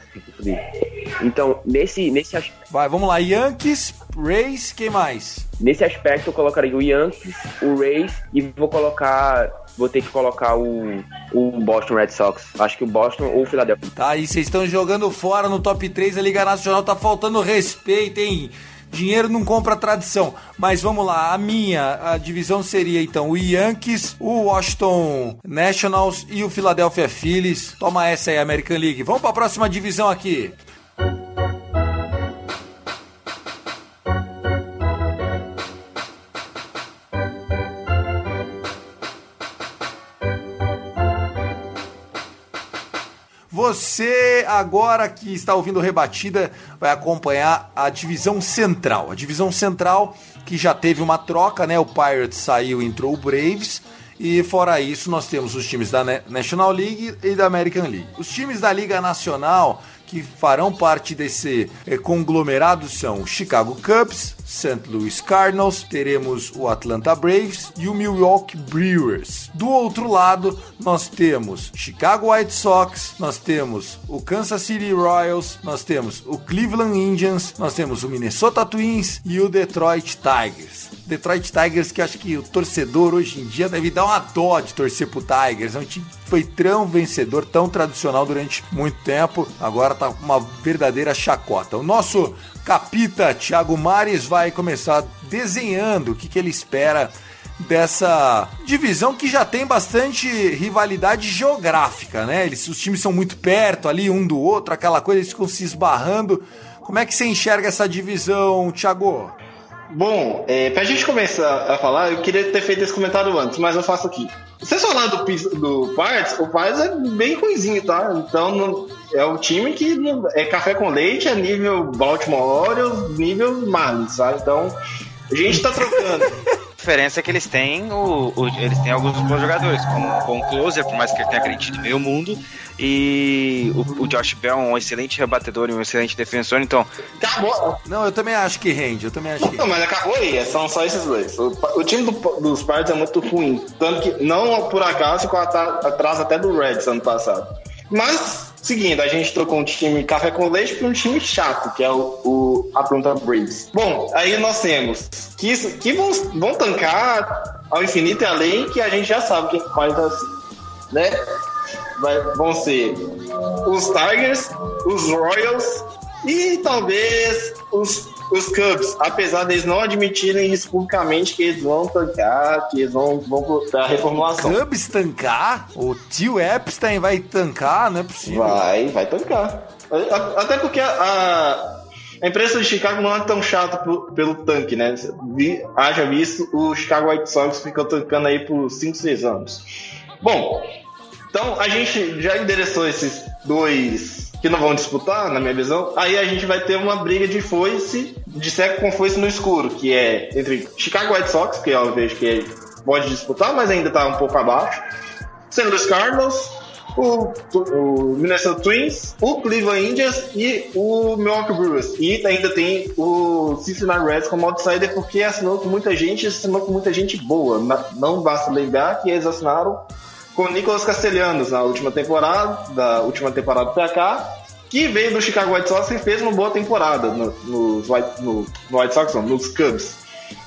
Então, nesse, nesse aspecto, Vai, vamos lá. Yankees, Rays, quem mais? Nesse aspecto eu colocaria o Yankees, o Rays e vou colocar. Vou ter que colocar o, o Boston Red Sox. Acho que o Boston ou o Philadelphia. Tá, aí vocês estão jogando fora no top 3 da Liga Nacional, tá faltando respeito, hein? Dinheiro não compra tradição. Mas vamos lá, a minha a divisão seria então o Yankees, o Washington Nationals e o Philadelphia Phillies. Toma essa aí, American League. Vamos para a próxima divisão aqui. Você agora que está ouvindo Rebatida vai acompanhar a divisão central. A divisão central que já teve uma troca, né? O Pirates saiu e entrou o Braves. E fora isso, nós temos os times da National League e da American League. Os times da Liga Nacional que farão parte desse eh, conglomerado são o Chicago Cubs, St. Louis Cardinals, teremos o Atlanta Braves e o Milwaukee Brewers. Do outro lado, nós temos Chicago White Sox, nós temos o Kansas City Royals, nós temos o Cleveland Indians, nós temos o Minnesota Twins e o Detroit Tigers. Detroit Tigers que acho que o torcedor hoje em dia deve dar uma dó de torcer pro Tigers. É um time que foi tão vencedor, tão tradicional durante muito tempo. Agora tá uma verdadeira chacota. O nosso capita Thiago Mares vai começar desenhando o que, que ele espera dessa divisão que já tem bastante rivalidade geográfica, né? Eles, os times são muito perto ali um do outro, aquela coisa, eles ficam se esbarrando. Como é que você enxerga essa divisão, Thiago? Bom, é, pra gente começar a falar, eu queria ter feito esse comentário antes, mas eu faço aqui. Vocês falaram do, do Parts, o Parts é bem ruimzinho, tá? Então não, é o time que não, é café com leite, é nível Baltimore Orioles, nível Marlins, sabe? Então a gente tá trocando. A diferença é que eles têm o, o- eles têm alguns bons jogadores, como, o Closer, por mais que ele tenha acreditado meio mundo, e o, o Josh Bell, um excelente rebatedor e um excelente defensor, então Acabou. Não, eu também acho que rende, eu também acho que Não, mas acabou aí, são só esses dois. O, o time do- dos Pirates é muito ruim. Tanto que, não por acaso, ficou atrás até do Reds ano passado. Mas, seguindo, a gente trocou um time café com leite por um time chato, que é o, o Atlanta Braves. Bom, aí nós temos que, que vão, vão tancar ao infinito e além, que a gente já sabe quem faz assim, né? Vai- vão ser os Tigers, os Royals e talvez os, os Cubs, apesar deles não admitirem isso publicamente que eles vão tancar, que eles vão, vão pra reformulação. Cubs tancar? O tio Epstein vai tancar? Não é possível. Vai, vai tancar. Até porque a, a, a imprensa de Chicago não é tão chata pelo tanque, né? Vi, haja visto, o Chicago White Sox ficou tancando aí por 5, 6 anos. Bom, então a gente já endereçou esses dois que não vão disputar, na minha visão. Aí a gente vai ter uma briga de foice, de seco com foice no escuro, que é entre Chicago White Sox, que eu vejo que pode disputar, mas ainda tá um pouco abaixo. St. Louis Cardinals, o, o Minnesota Twins, o Cleveland Indians e o Milwaukee Brewers. E ainda tem o Cincinnati Reds como outsider porque assinou com muita gente, assinou com muita gente boa. Não basta lembrar que eles assinaram com Nicolas Castellanos na última temporada, da última temporada pra cá, que veio do Chicago White Sox e fez uma boa temporada no, nos White, no, no White Sox, não, nos Cubs.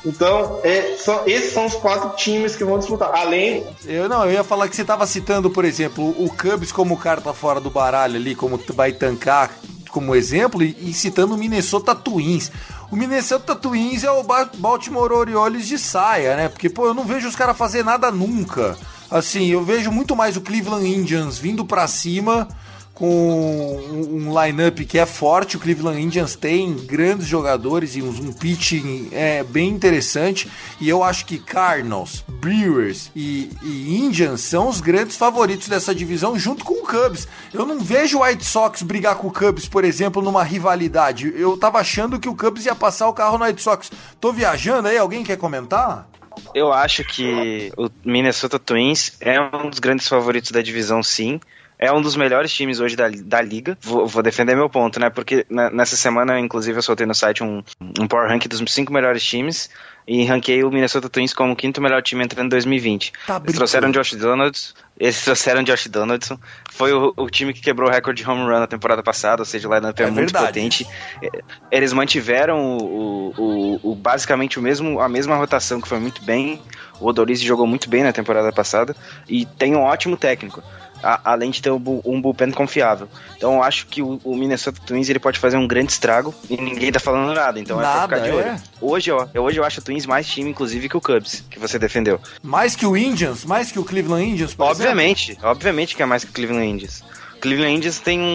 Então, é, são, esses são os quatro times que vão disputar. Além Eu não, eu ia falar que você tava citando, por exemplo, o Cubs como carta fora do baralho ali, como vai tancar como exemplo, e, e citando o Minnesota Twins. O Minnesota Twins é o Ba- Baltimore Orioles de saia, né? Porque, pô, eu não vejo os caras fazer nada nunca. Assim, eu vejo muito mais o Cleveland Indians vindo pra cima com um, line-up que é forte. O Cleveland Indians tem grandes jogadores e um, um pitching é, bem interessante. E eu acho que Cardinals, Brewers e, e Indians são os grandes favoritos dessa divisão, junto com o Cubs. Eu não vejo o White Sox brigar com o Cubs, por exemplo, numa rivalidade. Eu tava achando que o Cubs ia passar o carro no White Sox. Tô viajando aí? Alguém quer comentar? Eu acho que o Minnesota Twins é um dos grandes favoritos da divisão, sim. É um dos melhores times hoje da, da liga. Vou, vou defender meu ponto, né? Porque na- nessa semana, inclusive, eu soltei no site um, um power rank dos cinco melhores times e ranquei o Minnesota Twins como o quinto melhor time entrando em 2020. Tá Eles trouxeram Josh Donaldson. Eles trouxeram Josh Donaldson. Foi o, o time que quebrou o recorde de home run na temporada passada, ou seja, o lineup é, É muito verdade. potente. É, Eles mantiveram o, o- o- basicamente o mesmo, a mesma rotação que foi muito bem. O Odorizzi jogou muito bem na temporada passada e tem um ótimo técnico. A- além de ter um, um bullpen confiável. Então eu acho que o, o Minnesota Twins ele pode fazer um grande estrago e ninguém tá falando nada. Então é Nada, pra ficar de é. olho. Hoje, ó, eu- hoje eu acho o Twins mais time, inclusive, que o Cubs, que você defendeu. Mais que o Indians, mais que o Cleveland Indians, Obviamente, obviamente que é mais que o Cleveland Indians. O Cleveland Indians tem um,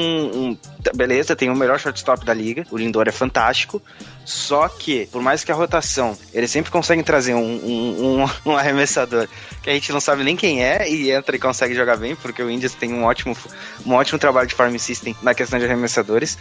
um- Beleza, tem o melhor shortstop da liga. O Lindor é fantástico. Só que, por mais que a rotação, eles sempre conseguem trazer um, um, um- um arremessador que a gente não sabe nem quem é e entra e consegue jogar bem, porque o Indians tem um ótimo, um ótimo trabalho de farm system na questão de arremessadores.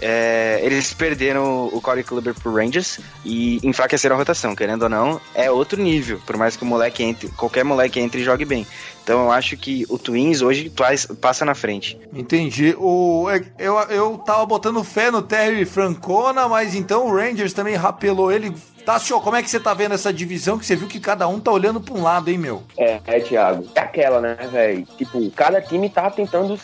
É, eles perderam o Corey Kluber pro Rangers e enfraqueceram a rotação, querendo ou não, é outro nível, por mais que o moleque entre, qualquer moleque entre e jogue bem. Então eu acho que o Twins hoje passa na frente. Entendi. O, é, eu, eu tava botando fé no Terry Francona, mas então o Rangers também rapelou ele. Tassio, como é que você tá vendo essa divisão que você viu que cada um tá olhando pra um lado, hein, meu? É, é, Thiago. É aquela, né, velho? Tipo, cada time tá tentando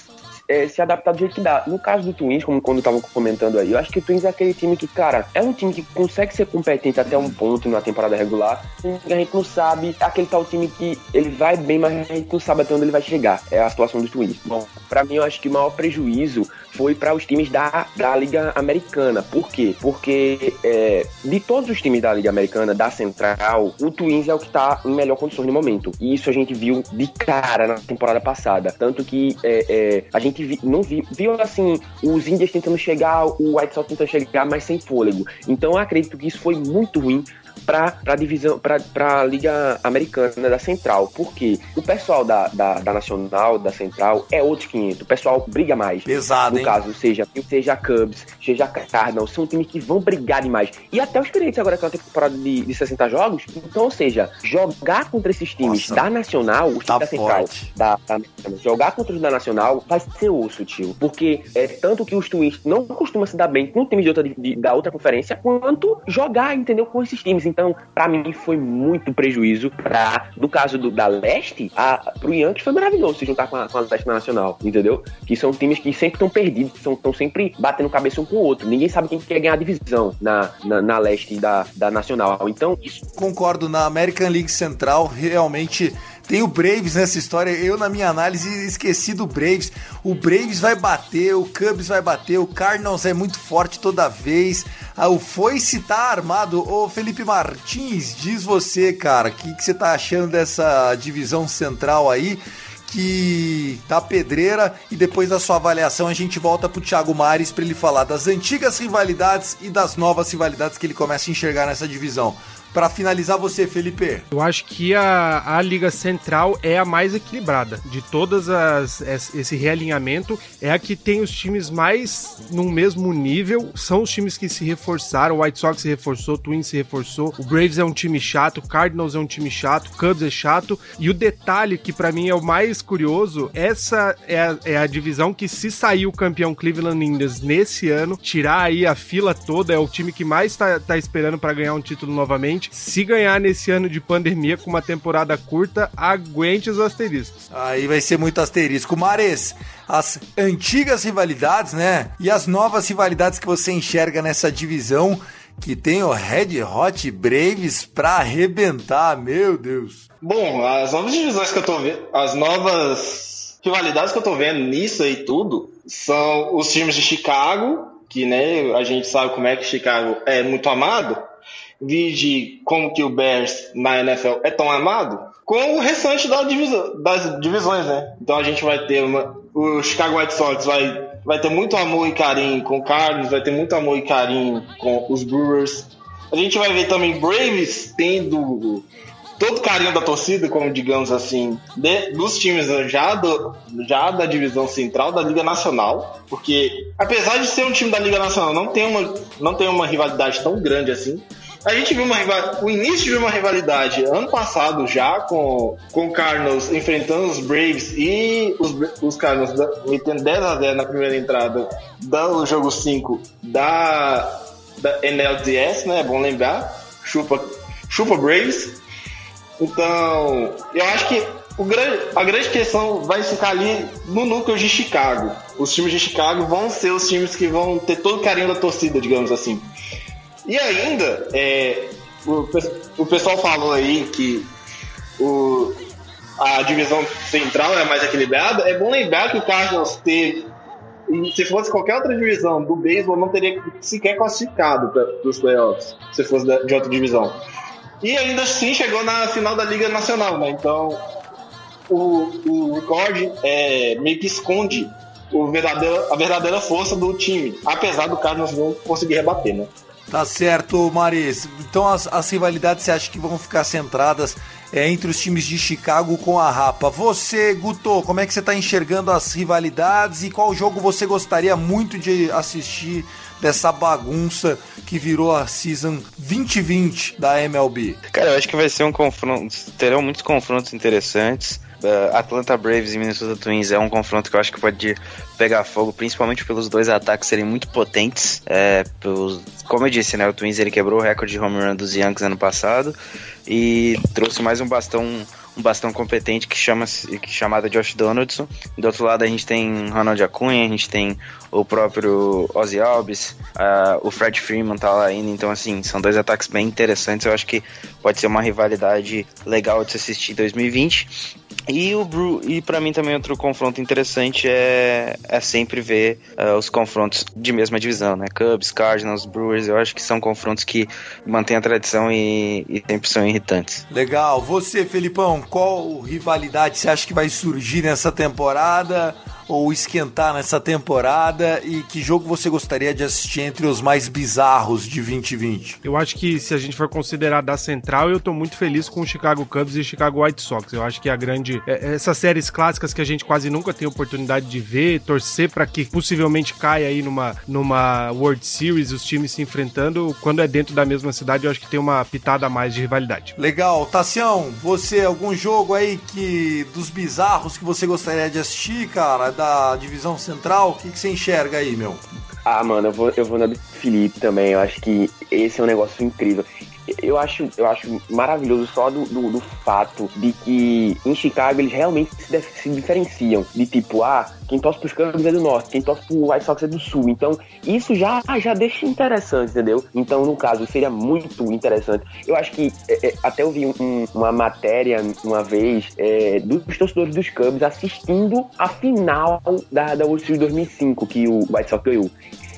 é, se adaptar do jeito que dá. No caso do Twins, como quando eu tava comentando aí, eu acho que o Twins é aquele time que, cara, é um time que consegue ser competente até um ponto na temporada regular, a gente não sabe, é aquele tal time que ele vai bem, mas a gente não sabe até onde ele vai chegar. É a situação do Twins. Bom, pra mim, eu acho que o maior prejuízo foi para os times da, da Liga Americana. Por quê? Porque é, de todos os times da Liga Americana, da Central, o Twins é o que tá em melhor condições no momento. E isso a gente viu de cara na temporada passada. Tanto que é, é, a gente vi- não vi- viu assim os Indians tentando chegar, o White Sox tentando chegar, mas sem fôlego. Então eu acredito que isso foi muito ruim para a divisão, para a Liga Americana da Central. Porque o pessoal da, da, da Nacional, da Central, é outro 500. O pessoal briga mais. Pesado, No hein? caso, seja, seja Cubs, seja Cardinals, são times que vão brigar demais. E até os clientes agora que é uma temporada de, de 60 jogos. Então, ou seja, jogar contra esses times Nossa, da Nacional, os times tá da Central, da, da jogar contra os da Nacional vai ser osso, tio. Porque é tanto que os Twins não costumam se dar bem com times de outra, de- da outra conferência, quanto jogar, entendeu, com esses times. Então, pra mim, foi muito prejuízo pra, no caso do, da Leste, a, pro Yankees foi maravilhoso se juntar com a, com a Leste na Nacional, entendeu? Que são times que sempre estão perdidos, estão sempre batendo cabeça um com o outro. Ninguém sabe quem quer ganhar a divisão na, na, na Leste da, da Nacional. Então, isso Concordo, na American League Central realmente tem o Braves nessa história. Eu, na minha análise, esqueci do Braves. O Braves vai bater, o Cubs vai bater, o Cardinals é muito forte toda vez. Ah, o Foice tá armado. Ô, Felipe Martins, diz você, cara, o que, que você tá achando dessa divisão central aí? que tá pedreira e depois da sua avaliação a gente volta pro Thiago Mares para ele falar das antigas rivalidades e das novas rivalidades que ele começa a enxergar nessa divisão. Para finalizar você, Felipe. Eu acho que a, a Liga Central é a mais equilibrada. De todas as es- esse realinhamento, é a que tem os times mais no mesmo nível. São os times que se reforçaram. O White Sox se reforçou, o Twins se reforçou. O Braves é um time chato, o Cardinals é um time chato, o Cubs é chato. E o detalhe que pra mim é o mais curioso, essa é a, é a divisão que se sair o campeão Cleveland Indians nesse ano, tirar aí a fila toda, é o time que mais tá, tá esperando pra ganhar um título novamente. Se ganhar nesse ano de pandemia com uma temporada curta, aguente os asteriscos. Aí vai ser muito asterisco. Mares, as antigas rivalidades, né? E as novas rivalidades que você enxerga nessa divisão que tem o Red Hot Braves pra arrebentar, meu Deus. Bom, as novas divisões que eu tô vendo, as novas rivalidades que eu tô vendo nisso aí tudo são os times de Chicago, que né, a gente sabe como é que Chicago é muito amado, vide como que o Bears na NFL é tão amado, com o restante da das divisões, né? Então a gente vai ter uma, o Chicago White Sox vai, vai ter muito amor e carinho com o Cardinals, vai ter muito amor e carinho com os Brewers. A gente vai ver também Braves tendo todo o carinho da torcida, como digamos assim, de- dos times já, do, já da divisão central da Liga Nacional, porque apesar de ser um time da Liga Nacional, não tem uma, não tem uma rivalidade tão grande assim. A gente viu uma o início de uma rivalidade ano passado já com, com o enfrentando os Braves e os, os metendo 10 a 0 na primeira entrada do jogo 5 da, da NLDS, né? É bom lembrar. Chupa, chupa Braves. Então, eu acho que grande, a grande questão vai ficar ali no núcleo de Chicago. Os times de Chicago vão ser os times que vão ter todo o carinho da torcida, digamos assim. E ainda, é, o, o pessoal falou aí que o, a divisão central é mais equilibrada. É bom lembrar que o Cardinals teve. Se fosse qualquer outra divisão do beisebol, não teria sequer classificado para os playoffs, se fosse de outra divisão. E ainda assim chegou na final da Liga Nacional, né? Então o, o recorde é, meio que esconde o verdadeiro, a verdadeira força do time, apesar do Cardinals não conseguir rebater, né? Tá certo, Maris. Então as, as rivalidades você acha que vão ficar centradas é, entre os times de Chicago com a Rapa. Você, Guto, como é que você está enxergando as rivalidades e qual jogo você gostaria muito de assistir dessa bagunça que virou a season 2020 da MLB? Cara, eu acho que vai ser um confronto. Terão muitos confrontos interessantes. Uh, Atlanta Braves e Minnesota Twins é um confronto que eu acho que pode pegar fogo, principalmente pelos dois ataques serem muito potentes. É, pelos, como eu disse, né, o Twins ele quebrou o recorde de home run dos Yankees ano passado e trouxe mais um bastão um bastão competente que chama que chamada Josh Donaldson. Do outro lado a gente tem Ronald Acunha, a gente tem o próprio Ozzy Alves, uh, o Fred Freeman tá lá ainda, então assim, são dois ataques bem interessantes, eu acho que pode ser uma rivalidade legal de se assistir em 2020. E o Bru e para mim também outro confronto interessante é, é sempre ver uh, os confrontos de mesma divisão, né? Cubs, Cardinals, Brewers, eu acho que são confrontos que mantêm a tradição e, e sempre são irritantes. Legal. Você, Felipão, qual rivalidade você acha que vai surgir nessa temporada? Ou esquentar nessa temporada e que jogo você gostaria de assistir entre os mais bizarros de 2020? Eu acho que se a gente for considerar da central, eu tô muito feliz com o Chicago Cubs e Chicago White Sox. Eu acho que a grande é, é, essas séries clássicas que a gente quase nunca tem oportunidade de ver, torcer para que possivelmente caia aí numa numa World Series os times se enfrentando, quando é dentro da mesma cidade, eu acho que tem uma pitada a mais de rivalidade. Legal, Tassião, você algum jogo aí que dos bizarros que você gostaria de assistir, cara? Da divisão central, o que, que você enxerga aí, meu? Ah, mano, eu vou, eu vou na do Felipe também. Eu acho que esse é um negócio incrível. Eu acho, eu acho maravilhoso só do, do, do fato de que em Chicago eles realmente se, se, diferenciam. De tipo, ah, quem torce pros Cubs é do norte, quem torce pro White Sox é do sul. Então, isso já, já deixa interessante, entendeu? Então, no caso, seria muito interessante. Eu acho que é, é, até eu vi um, uma matéria uma vez é, dos torcedores dos Cubs assistindo a final da, da World Series 2005, que o White Sox ganhou.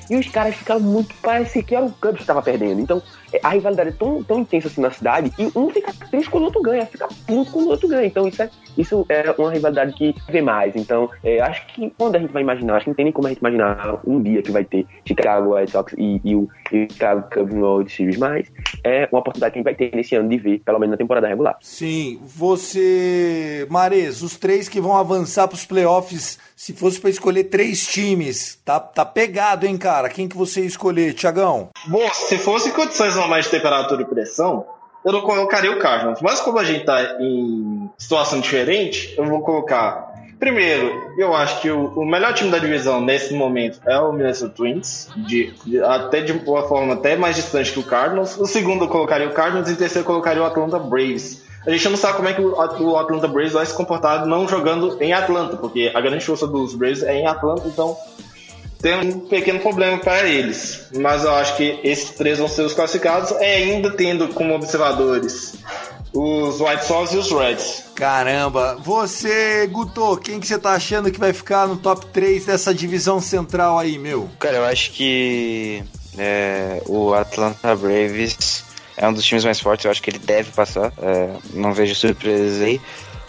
E os caras ficaram muito. Parece que era o Cubs que estava perdendo. Então, a rivalidade é tão, tão intensa assim na cidade e um fica triste quando o outro ganha, fica puto quando o outro ganha. Então, isso é, isso é uma rivalidade que vê mais. Então, é, acho que quando a gente vai imaginar, acho que não tem nem como a gente imaginar um dia que vai ter Chicago White Sox e, e o e Chicago Cubs no World Series, mas é uma oportunidade que a gente vai ter nesse ano de ver, pelo menos na temporada regular. Sim, você, Mares, os três que vão avançar para os playoffs, se fosse para escolher três times, tá, tá pegado, hein, cara? Quem que você ia escolher, Tiagão? Bom, se fosse condições normais de temperatura e pressão, eu não colocaria o Cardinals. Mas como a gente tá em situação diferente, eu vou colocar. Primeiro, eu acho que o, o melhor time da divisão nesse momento é o Minnesota Twins, de, de, até de uma forma até mais distante que o Cardinals. O segundo eu colocaria o Cardinals e o terceiro eu colocaria o Atlanta Braves. A gente não sabe como é que o Atlanta Braves vai se comportar não jogando em Atlanta, porque a grande força dos Braves é em Atlanta, então tem um pequeno problema para eles. Mas eu acho que esses três vão ser os classificados, é ainda tendo como observadores os White Sox e os Reds. Caramba, você, Guto, quem que você tá achando que vai ficar no top 3 dessa divisão central aí, meu? Cara, eu acho que é, o Atlanta Braves é um dos times mais fortes, eu acho que ele deve passar. É, não vejo surpresas aí.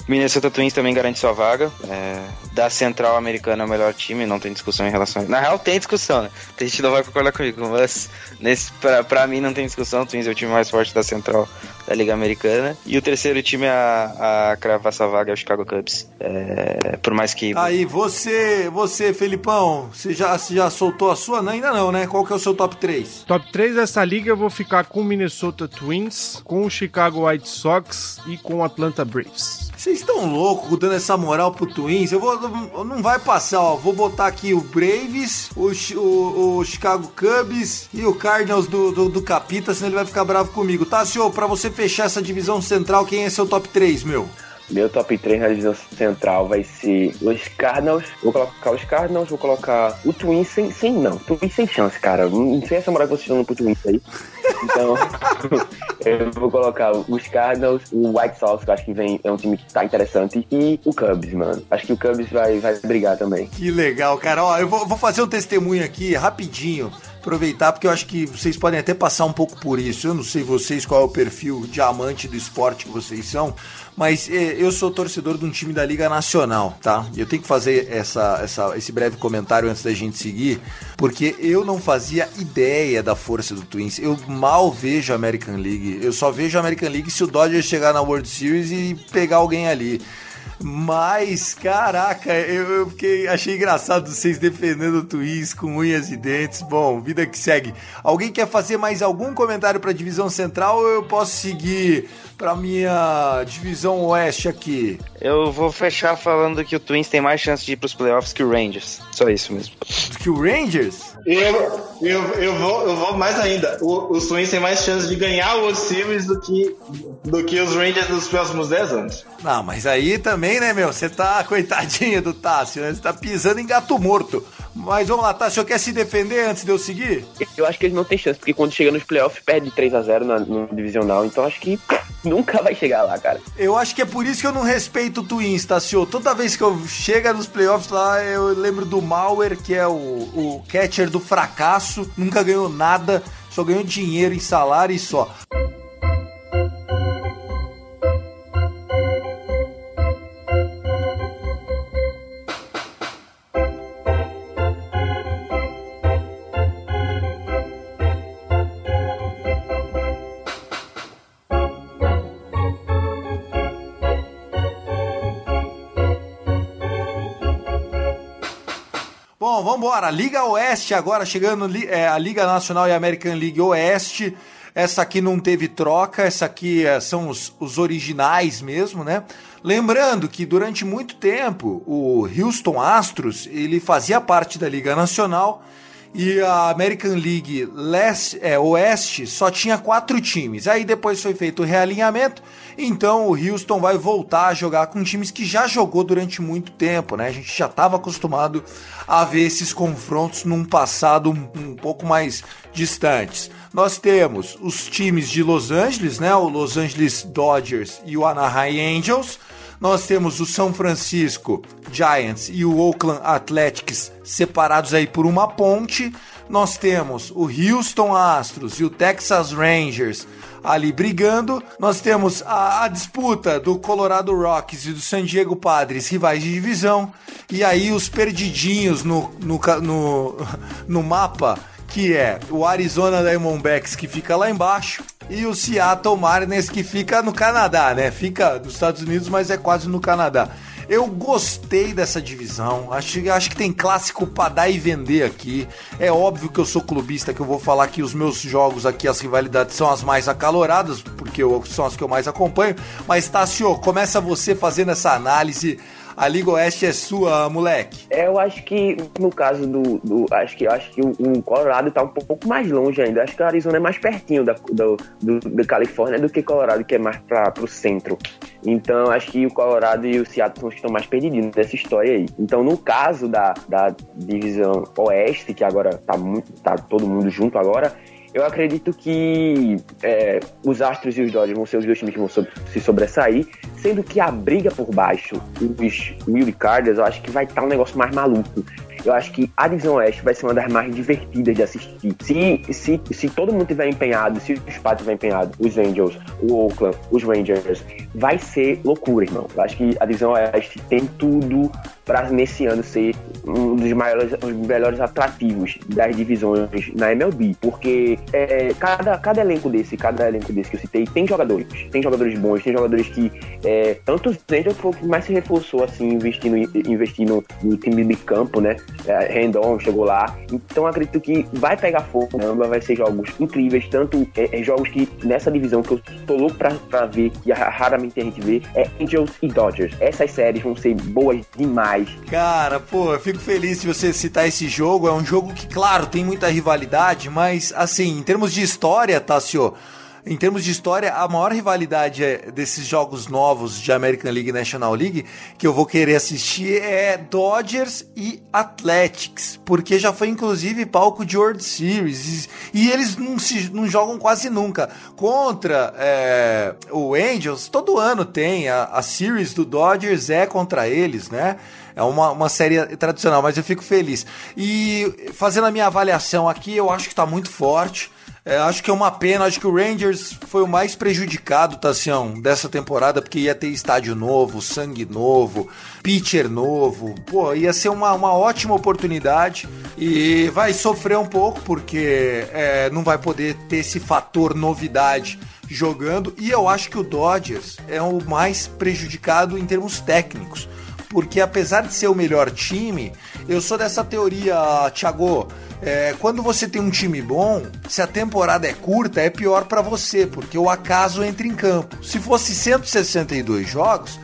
Minnesota Twins também garante sua vaga. É, da Central Americana é o melhor time, não tem discussão em relação. A... Na real, tem discussão, né? A gente não vai concordar comigo, mas nesse, pra, pra mim não tem discussão. O Twins é o time mais forte da Central da Liga Americana. E o terceiro time a, a cravar essa vaga é o Chicago Cubs. É, por mais que. Aí, você, você, Felipão, você já, você já soltou a sua? Não, ainda não, né? Qual que é o seu top 3? Top 3 dessa liga eu vou ficar com o Minnesota Twins, com o Chicago White Sox e com o Atlanta Braves. Vocês estão loucos dando essa moral pro Twins? Eu vou. Não vai passar, ó. Vou botar aqui o Braves, o, o, o Chicago Cubs e o Cardinals do, do, do, Capita, senão ele vai ficar bravo comigo. Tá, senhor? Pra você fechar essa divisão central, quem é seu top 3, meu? Meu top 3 na divisão central vai ser os Cardinals. Vou colocar os Cardinals, vou colocar o Twins sem, sem não. Twins sem chance, cara. Não sei essa moral que vocês estão dando pro Twins aí. Então, eu vou colocar os Cardinals, o White Sox, que eu acho que vem, é um time que tá interessante, e o Cubs, mano. Acho que o Cubs vai, vai brigar também. Que legal, cara. Ó, eu vou, vou fazer um testemunho aqui, rapidinho aproveitar porque eu acho que vocês podem até passar um pouco por isso. Eu não sei vocês qual é o perfil diamante do esporte que vocês são, mas é, eu sou torcedor de um time da Liga Nacional, tá? Eu tenho que fazer essa, essa, esse breve comentário antes da gente seguir, porque eu não fazia ideia da força do Twins. Eu mal vejo a American League. Eu só vejo a American League se o Dodgers chegar na World Series e pegar alguém ali. Mas, caraca, eu, eu fiquei, achei engraçado vocês defendendo o Twins com unhas e dentes. Bom, vida que segue. Alguém quer fazer mais algum comentário para a divisão central ou eu posso seguir para minha divisão oeste aqui? Eu vou fechar falando que o Twins tem mais chance de ir para os playoffs que o Rangers. Só isso mesmo. Que o Rangers? Eu, eu, eu, vou, eu vou mais ainda. O, os Twins têm mais chance de ganhar o World Series do que, do que os Rangers nos próximos 10 anos. Não, mas aí também, né, meu? Você tá coitadinho do Tássio, né? Você tá pisando em gato morto. Mas vamos lá, tá? O senhor quer se defender antes de eu seguir? Eu acho que eles não têm chance, porque quando chega nos playoffs perde 3 a 0 na, no divisional, então acho que nunca vai chegar lá, cara. Eu acho que é por isso que eu não respeito o Twins, tá, senhor? Toda vez que eu chego nos playoffs lá, eu lembro do Mauer, que é o, o catcher do fracasso, nunca ganhou nada, só ganhou dinheiro em salário e só. Vamos embora. Liga Oeste agora chegando é, a Liga Nacional e American League Oeste. Essa aqui não teve troca, essa aqui é, são os, os originais mesmo, né? Lembrando que durante muito tempo o Houston Astros ele fazia parte da Liga Nacional e a American League Leste, é, Oeste só tinha quatro times. Aí depois foi feito o realinhamento, então o Houston vai voltar a jogar com times que já jogou durante muito tempo, né? A gente já estava acostumado a ver esses confrontos num passado um, um pouco mais distantes. Nós temos os times de Los Angeles, né? O Los Angeles Dodgers e o Anaheim Angels nós temos o São Francisco Giants e o Oakland Athletics separados aí por uma ponte. Nós temos o Houston Astros e o Texas Rangers ali brigando. Nós temos a, a, disputa do Colorado Rockies e do San Diego Padres, rivais de divisão. E aí os perdidinhos no, no, no, no mapa, que é o Arizona Diamondbacks, que fica lá embaixo, e o Seattle Mariners que fica no Canadá, né? Fica nos Estados Unidos, mas é quase no Canadá. Eu gostei dessa divisão. Acho, acho que tem clássico para dar e vender aqui. É óbvio que eu sou clubista, que eu vou falar que os meus jogos aqui, as rivalidades são as mais acaloradas, porque eu, são as que eu mais acompanho. Mas, Tassio, começa você fazendo essa análise a Liga Oeste é sua, moleque? É, eu acho que no caso do. do acho que acho que o, o, Colorado tá um pouco mais longe ainda. Acho que o Arizona é mais pertinho da, do, do, da Califórnia do que Colorado, que é mais para pro centro. Então, acho que o Colorado e o Seattle são os que estão mais perdidos nessa história aí. Então, no caso da, da divisão Oeste, que agora tá, muito, tá todo mundo junto agora, eu acredito que é, os Astros e os Dodgers vão ser os dois times que vão so se sobressair, sendo que a briga por baixo, os Will Carders, eu acho que vai estar tá um negócio mais maluco. Eu acho que a divisão Oeste vai ser uma das mais divertidas de assistir. Se, se, se todo mundo tiver empenhado, se os Padres tiver empenhado, os Angels, o Oakland, os Rangers, vai ser loucura, irmão. Eu acho que a divisão Oeste tem tudo para nesse ano ser um dos maiores, os melhores atrativos das divisões na MLB, porque é, cada, cada elenco desse, cada elenco desse que eu citei tem jogadores, tem jogadores bons, tem jogadores que é, tanto o Angels foi o que mais se reforçou assim investindo investindo no time de campo, né? É, Rendon chegou lá, então acredito que vai pegar fogo, né? vai ser jogos incríveis, tanto é, é, jogos que nessa divisão que eu tô louco pra, pra ver que raramente a gente vê é Angels e Dodgers. Essas séries vão ser boas demais. Cara, pô, eu fico feliz de você citar esse jogo. É um jogo que, claro, tem muita rivalidade, mas, assim, em termos de história, Tassio, em termos de história, a maior rivalidade é desses jogos novos de American League e National League que eu vou querer assistir é Dodgers e Athletics, porque já foi inclusive palco de World Series e eles não, se, não jogam quase nunca. Contra é, o Angels, todo ano tem, a, a Series do Dodgers é contra eles, né? É uma, uma série tradicional, mas eu fico feliz. E fazendo a minha avaliação aqui, eu acho que está muito forte. É, acho que é uma pena, acho que o Rangers foi o mais prejudicado, Tassião, dessa temporada, porque ia ter estádio novo, sangue novo, pitcher novo. Pô, ia ser uma, uma ótima oportunidade e vai sofrer um pouco, porque é, não vai poder ter esse fator novidade jogando. E eu acho que o Dodgers é o mais prejudicado em termos técnicos. Porque apesar de ser o melhor time, eu sou dessa teoria, Thiago é, quando você tem um time bom, se a temporada é curta, é pior para você, porque o acaso entra em campo. Se fosse 162 jogos,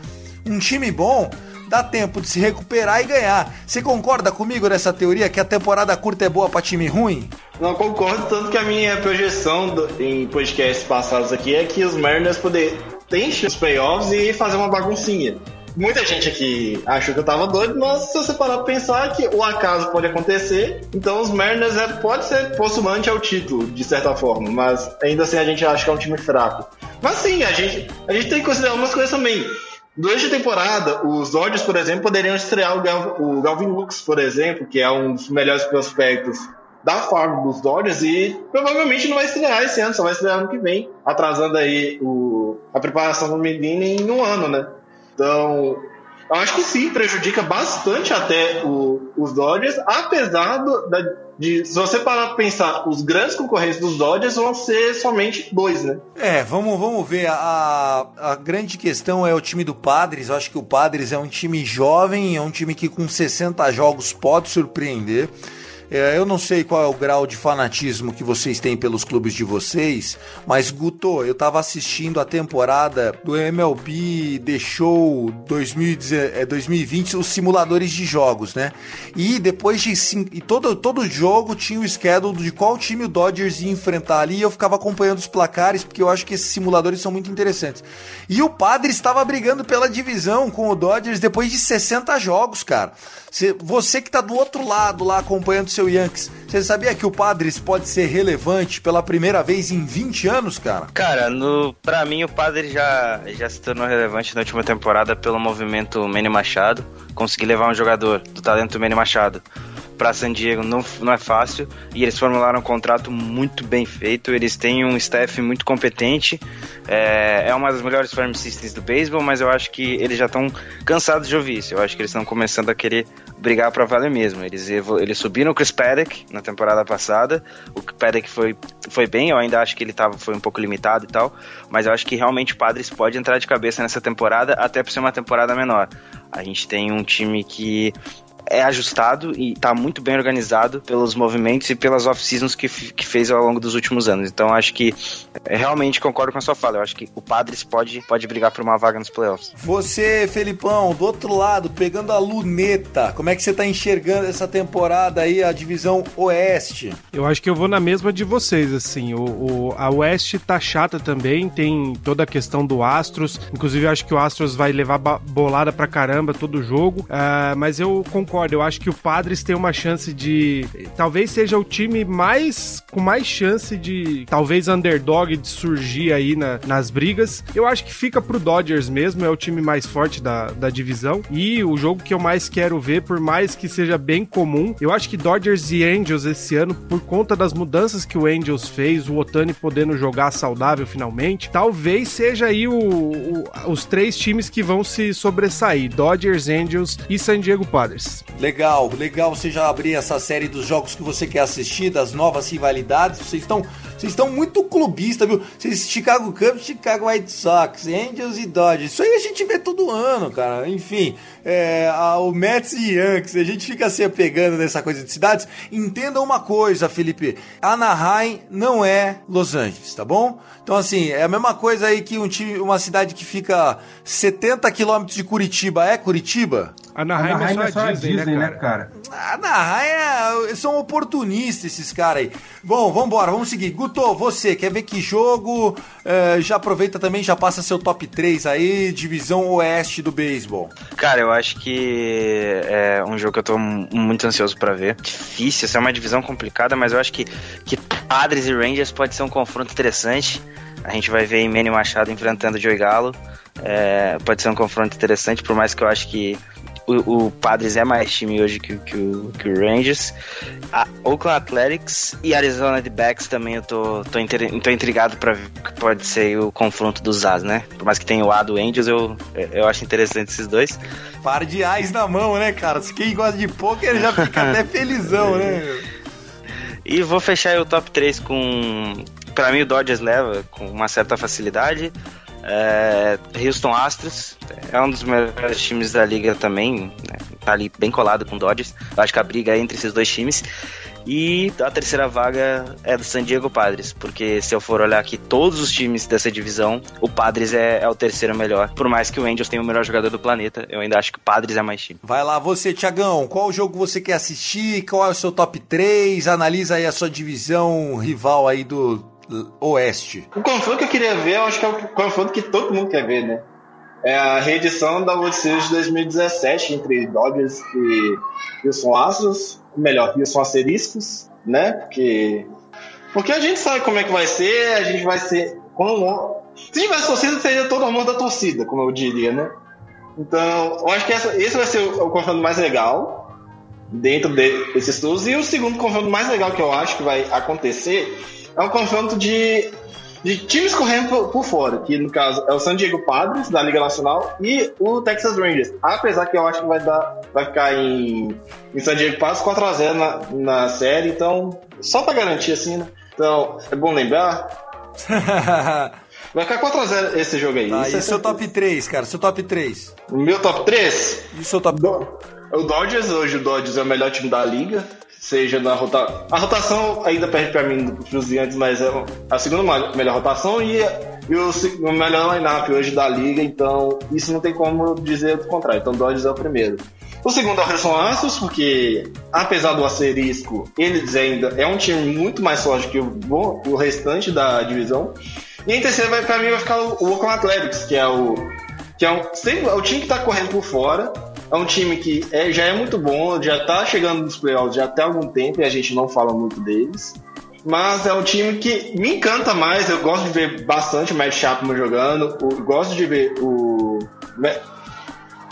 um time bom dá tempo de se recuperar e ganhar. Você concorda comigo nessa teoria que a temporada curta é boa para time ruim? Não concordo, tanto que a minha projeção do, em podcasts passados aqui é que os Mariners poder ter os playoffs e fazer uma baguncinha muita gente aqui achou que eu tava doido, mas se você parar pra pensar que o acaso pode acontecer, então os Mariners é, pode ser postulante ao título, de certa forma, mas ainda assim a gente acha que é um time fraco. Mas sim, a gente, a gente tem que considerar umas coisas também. Durante a temporada, os Dodgers, por exemplo, poderiam estrear o, Gal, o Galvin Lux, por exemplo, que é um dos melhores prospectos da farm dos Dodgers e provavelmente não vai estrear esse ano, só vai estrear ano que vem, atrasando aí o, a preparação do Medina em um ano, né? Então, acho que sim, prejudica bastante até o, os Dodgers, apesar do, da, de, se você parar para pensar, os grandes concorrentes dos Dodgers vão ser somente dois, né? É, vamos, vamos ver. A, a grande questão é o time do Padres. Eu acho que o Padres é um time jovem, é um time que com 60 jogos pode surpreender. É, eu não sei qual é o grau de fanatismo que vocês têm pelos clubes de vocês, mas Guto, eu tava assistindo a temporada do MLB The Show 2020, os simuladores de jogos, né? E depois de e todo, todo jogo tinha o schedule de qual time o Dodgers ia enfrentar ali, e eu ficava acompanhando os placares, porque eu acho que esses simuladores são muito interessantes. E o Padre estava brigando pela divisão com o Dodgers depois de 60 jogos, cara. Você que tá do outro lado lá acompanhando seu Yankees, você sabia que o Padres pode ser relevante pela primeira vez em 20 anos, cara? Cara, no, pra mim o Padres já, já se tornou relevante na última temporada pelo movimento Manny Machado. Conseguir levar um jogador do talento Manny Machado para San Diego não, não é fácil e eles formularam um contrato muito bem feito. Eles têm um staff muito competente. É, é uma das melhores farm systems do beisebol, mas eu acho que eles já estão cansados de ouvir isso. Eu acho que eles estão começando a querer brigar para valer mesmo. Eles, eles subiram o Chris Paddock na temporada passada. O Paddock foi, foi bem, eu ainda acho que ele tava, foi um pouco limitado e tal, mas eu acho que realmente o Padres pode entrar de cabeça nessa temporada, até por ser uma temporada menor. A gente tem um time que é ajustado e está muito bem organizado pelos movimentos e pelas off-seasons que, que fez ao longo dos últimos anos. Então acho que é, realmente concordo com a sua fala. Eu acho que o Padres pode, pode brigar por uma vaga nos playoffs. Você, Felipão, do outro lado, pegando a luneta, como é que você está enxergando essa temporada aí, a divisão Oeste? Eu acho que eu vou na mesma de vocês, assim. O, o a Oeste tá chata também, tem toda a questão do Astros. Inclusive, eu acho que o Astros vai levar bolada pra caramba todo o jogo. Uh, mas eu concordo concordo. Eu acho que o Padres tem uma chance de. Talvez seja o time mais. com mais chance de. Talvez underdog de surgir aí na- nas brigas. Eu acho que fica pro Dodgers mesmo, é o time mais forte da, da divisão. E o jogo que eu mais quero ver, por mais que seja bem comum, eu acho que Dodgers e Angels esse ano, por conta das mudanças que o Angels fez, o Otani podendo jogar saudável finalmente, talvez seja aí o, o- os três times que vão se sobressair: Dodgers, Angels e San Diego Padres. Legal, legal você já abrir essa série dos jogos que você quer assistir, das novas rivalidades. Vocês estão, vocês estão muito clubista, viu? Vocês Chicago Cubs, Chicago White Sox, Angels e Dodgers. Isso aí a gente vê todo ano, cara. Enfim, é, a- o Mets e Yankees, a gente fica se apegando nessa coisa de cidades. Entenda uma coisa, Felipe. Anaheim não é Los Angeles, tá bom? Então, assim, é a mesma coisa aí que um time, uma cidade que fica 70 quilômetros de Curitiba. É Curitiba? Anaheim, Anaheim é só a Disney, né, cara? cara? Anaheim é, são oportunistas esses caras aí. Bom, vambora, vamos seguir. Guto, você quer ver que jogo? É, já aproveita também, já passa seu top 3 aí, divisão oeste do beisebol. Cara, eu acho que é um jogo que eu tô mu- muito ansioso pra ver. Difícil, essa é uma divisão complicada, mas eu acho que, que Padres e Rangers pode ser um confronto interessante. A gente vai ver Manny Machado enfrentando o Joey Galo. É, pode ser um confronto interessante, por mais que eu acho que o, o Padres é mais time hoje que, o- que, o, que o Rangers. A Oakland Athletics e Arizona D-Backs também eu tô, tô, tô intrigado pra ver o que pode ser o confronto dos As, né? Por mais que tenha o A do Angels, eu, eu acho interessante esses dois. Par de ais na mão, né, cara? Quem gosta de poker já fica até felizão, né? E vou fechar o top 3 com. Pra mim, o Dodgers leva com uma certa facilidade. É, Houston Astros é um dos melhores times da liga também. né? Tá ali bem colado com o Dodgers. Acho que a briga é entre esses dois times. E a terceira vaga é do San Diego Padres, porque se eu for olhar aqui todos os times dessa divisão, o Padres é, é o terceiro melhor. Por mais que o Angels tenha o melhor jogador do planeta, eu ainda acho que o Padres é mais time. Vai lá, você, Tiagão, qual jogo você quer assistir? Qual é o seu top 3? Analisa aí a sua divisão rival aí do oeste. O confronto que eu queria ver, eu acho que é o confronto que todo mundo quer ver, né? É a reedição da World Series de 2017 entre Dodgers e Houston Astros, melhor, Houston Asteriscos, né? Porque porque a gente sabe como é que vai ser, a gente vai ser como se tivesse torcida seria todo mundo da torcida, como eu diria, né? Então, eu acho que essa, esse vai ser o, o confronto mais legal dentro de- desses tours. E o segundo confronto mais legal que eu acho que vai acontecer é um confronto de, de times correndo por, por fora, que no caso é o San Diego Padres, da Liga Nacional, e o Texas Rangers. Apesar que eu acho que vai, dar, vai ficar em, em San Diego Padres 4x0 na, na série, então, só pra garantir assim, né? Então, é bom lembrar. Vai ficar 4x0 esse jogo aí. Tá, Isso é e seu top 3, cara? Seu top 3. o meu top 3? E seu top O Dodgers, hoje o Dodgers é o melhor time da liga. Seja na rotação. A rotação ainda perde pra mim pros Giants, mas é a segunda melhor rotação e, e o, o melhor lineup hoje da liga, então isso não tem como dizer o contrário. Então Dodgers é o primeiro. O segundo é o Houston Astros, porque apesar do asterisco, eles ainda é um time muito mais forte que o, o restante da divisão. E em terceiro, vai, pra mim, vai ficar o, o Oakland Athletics, que é o que é, um, sempre, é o time que tá correndo por fora. É um time que é- já é muito bom, já tá chegando nos playoffs já tem algum tempo e a gente não fala muito deles. Mas é um time que me encanta mais, eu gosto de ver bastante o Matt Chapman jogando, eu gosto de ver o.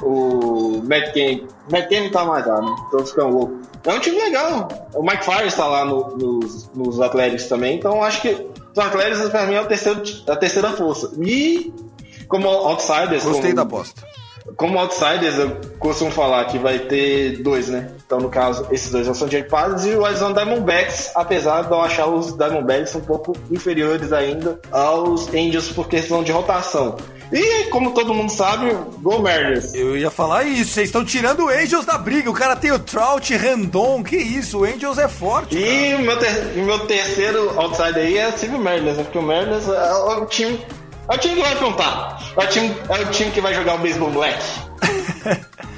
O Matt Kenny. Matt Kenny tá mais lá, né? Tô ficando louco. É um time legal. O Mike Fires tá lá no- nos, nos Atléticos também, então acho que os Atléticos pra mim é o terceiro, a terceira força. E como outsiders. Gostei como, da aposta. Como outsiders, eu costumo falar que vai ter dois, né? Então, no caso, esses dois são o San Diego Padres e o Arizona Diamondbacks, apesar de eu achar os Diamondbacks um pouco inferiores ainda aos Angels por questão de rotação. E, como todo mundo sabe, Go Mariners. Eu ia falar isso, vocês estão tirando o Angels da briga. O cara tem o Trout, Randon, que isso, o Angels é forte. E o meu, ter- meu terceiro outsider aí é o Mariners, né? Porque o Mariners é o time... É o time que vai aprontar. É o time, é o time que vai jogar o beisebol black.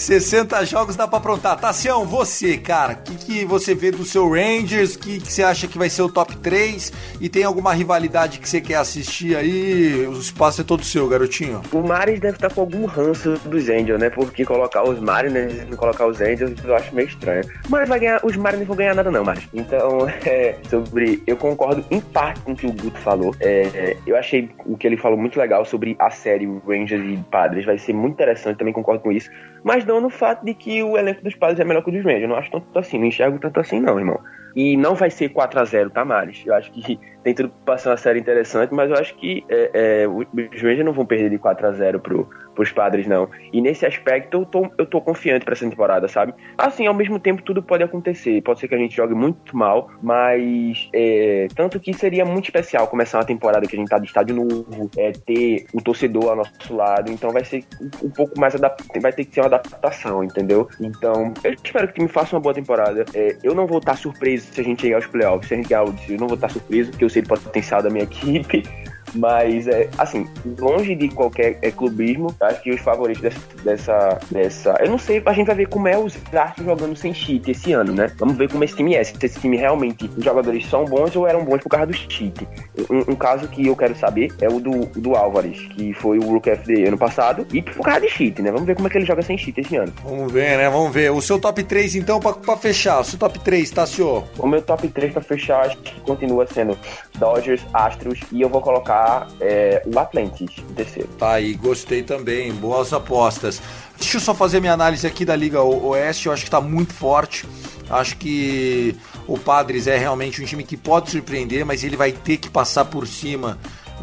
60 jogos dá pra aprontar. Tassião, você, cara, o que, que você vê do seu Rangers? O que, que você acha que vai ser o top 3? E tem alguma rivalidade que você quer assistir aí? O espaço é todo seu, garotinho. O Maris deve estar com algum ranço dos Angels, né? Porque colocar os Mariners e não colocar os Angels eu acho meio estranho. Mas vai ganhar, os Mariners vão ganhar nada, não, Maris. Então, é, sobre. Eu concordo em parte com o que o Guto falou. É, eu achei o que ele falou muito legal sobre a série Rangers e Padres. Vai ser muito interessante, também concordo com isso. Mas não no fato de que o elenco dos Padres é melhor que o dos Rangers. Eu não acho tanto assim, não enxergo tanto assim, não, irmão. E não vai ser 4 a 0 tá, Maris? Eu acho que tem tudo pra ser uma série interessante, mas eu acho que é, é, os Rangers não vão perder de 4 a 0 pro, pros padres, não. E nesse aspecto eu tô, eu tô confiante pra essa temporada, sabe? Assim, ao mesmo tempo tudo pode acontecer. Pode ser que a gente jogue muito mal, mas é, tanto que seria muito especial começar uma temporada que a gente tá de estádio novo, é, ter o torcedor ao nosso lado. Então vai ser um, pouco mais vai ter que ser uma adaptação, entendeu? Então, eu espero que o time faça uma boa temporada. É, eu não vou estar surpreso se a gente chegar aos playoffs, se a gente ganhar eu não vou estar surpreso, porque eu sei do potencial da minha equipe. Mas, é, assim, longe de qualquer é, clubismo, acho que os favoritos dessa, dessa, dessa. Eu não sei, a gente vai ver como é os Astros jogando sem cheat esse ano, né? Vamos ver como esse time é. Se esse time realmente, os jogadores são bons ou eram bons por causa do cheat. Um, um caso que eu quero saber é o do, do Álvares, que foi o Rook FD ano passado, e por causa de cheat, né? Vamos ver como é que ele joga sem cheat esse ano. Vamos ver, né? Vamos ver. O seu top 3, então, pra, pra fechar. O seu top 3, tá, senhor? O meu top 3 pra fechar, acho que continua sendo Dodgers, Astros, e eu vou colocar é, o Atlantis em terceiro. Tá aí, gostei também. Boas apostas. Deixa eu só fazer minha análise aqui da Liga Oeste. Eu acho que tá muito forte. Acho que o Padres é realmente um time que pode surpreender, mas ele vai ter que passar por cima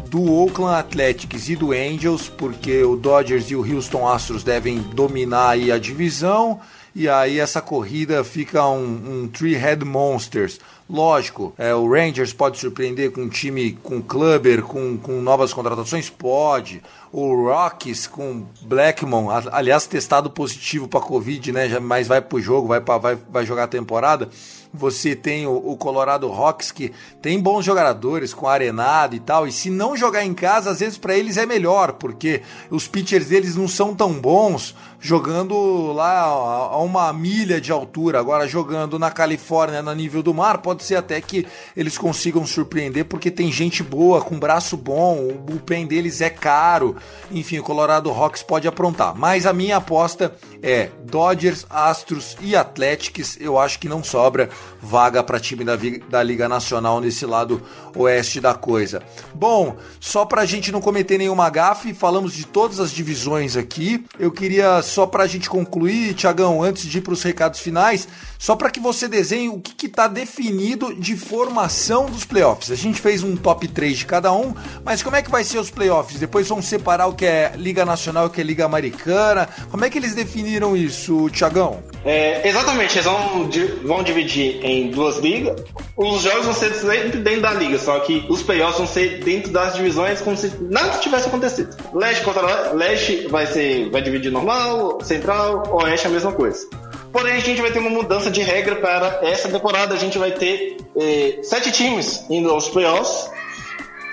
do Oakland Athletics e do Angels, porque o Dodgers e o Houston Astros devem dominar aí a divisão. E aí essa corrida fica um, um Three-Head Monsters. Lógico, é, o Rangers pode surpreender com um time com Clubber, com, com novas contratações? Pode. O Rockies com Blackmon, aliás, testado positivo para Covid, né? Mas vai pro jogo, vai, pra, vai, vai jogar a temporada. Você tem o, o, Colorado Rocks, que tem bons jogadores com arenado e tal. E se não jogar em casa, às vezes para eles é melhor, porque os pitchers deles não são tão bons jogando lá a uma milha de altura. Agora, jogando na Califórnia, no nível do mar, pode ser até que eles consigam surpreender, porque tem gente boa, com braço bom, o bullpen deles é caro. Enfim, o Colorado Rocks pode aprontar. Mas a minha aposta é Dodgers, Astros e Athletics. Eu acho que não sobra vaga para time da, da Liga Nacional nesse lado oeste da coisa. Bom, só para a gente não cometer nenhuma gafe, falamos de todas as divisões aqui. Eu queria só para a gente concluir, Tiagão, antes de ir para os recados finais, só para que você desenhe o que está definido de formação dos playoffs. A gente fez um top 3 de cada um, mas como é que vai ser os playoffs? Depois vão separar o que é Liga Nacional e o que é Liga Americana. Como é que eles definiram isso, Tiagão? É, exatamente, eles vão, vão dividir em duas ligas. Os jogos vão ser sempre dentro da liga, só que os playoffs vão ser dentro das divisões como se nada tivesse acontecido. Leste contra leste vai ser vai dividir normal, central, oeste a mesma coisa. Porém, a gente vai ter uma mudança de regra para essa temporada. A gente vai ter eh, sete times indo aos playoffs.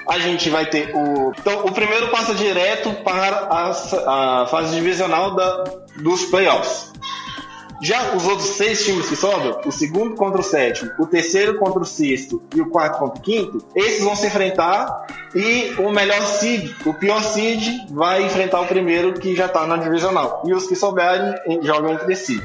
A gente vai ter o. Então, o primeiro passa direto para a, a fase divisional da, dos playoffs. Já os outros seis times que sobram, o segundo contra o sétimo, o terceiro contra o sexto e o quarto contra o quinto, esses vão se enfrentar e o melhor seed, o pior seed, vai enfrentar o primeiro que já está na divisional. E os que souberem jogam entre si.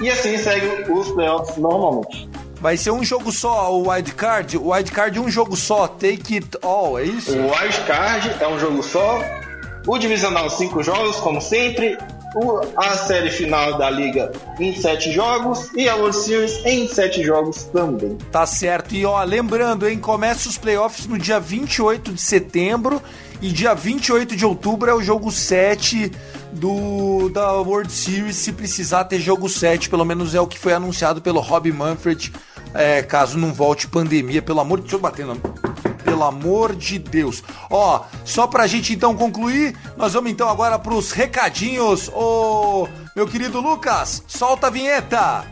E assim segue os playoffs normalmente. Vai ser um jogo só, o Wild Card? O Wild Card é um jogo só, take it all, é isso? O Wild Card é um jogo só. O Divisional, cinco jogos, como sempre. A série final da liga em sete jogos e a World Series em sete jogos também. Tá certo. E ó, lembrando, hein, começa os playoffs no dia 28 de setembro e dia 28 de outubro é o jogo 7 do da World Series, se precisar ter jogo 7, pelo menos é o que foi anunciado pelo Rob Manfred, é, caso não volte pandemia, pelo amor de Deus, batendo pelo amor de Deus. Ó, só pra gente então concluir, nós vamos então agora pros recadinhos. Ô, meu querido Lucas, solta a vinheta.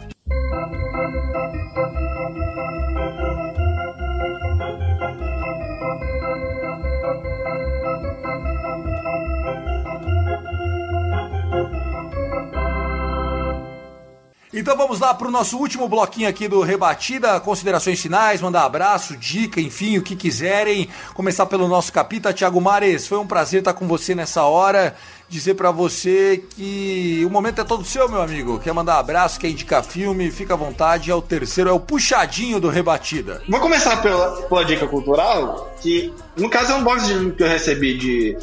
Então vamos lá para o nosso último bloquinho aqui do Rebatida, considerações finais, mandar abraço, dica, enfim, o que quiserem. Começar pelo nosso capita, Thiago Mares, foi um prazer estar com você nessa hora. Dizer para você que o momento é todo seu, meu amigo. Quer mandar abraço, quer indicar filme, fica à vontade. É o terceiro, é o puxadinho do Rebatida. Vou começar pela, pela dica cultural, que no caso é um box de livro que eu recebi de,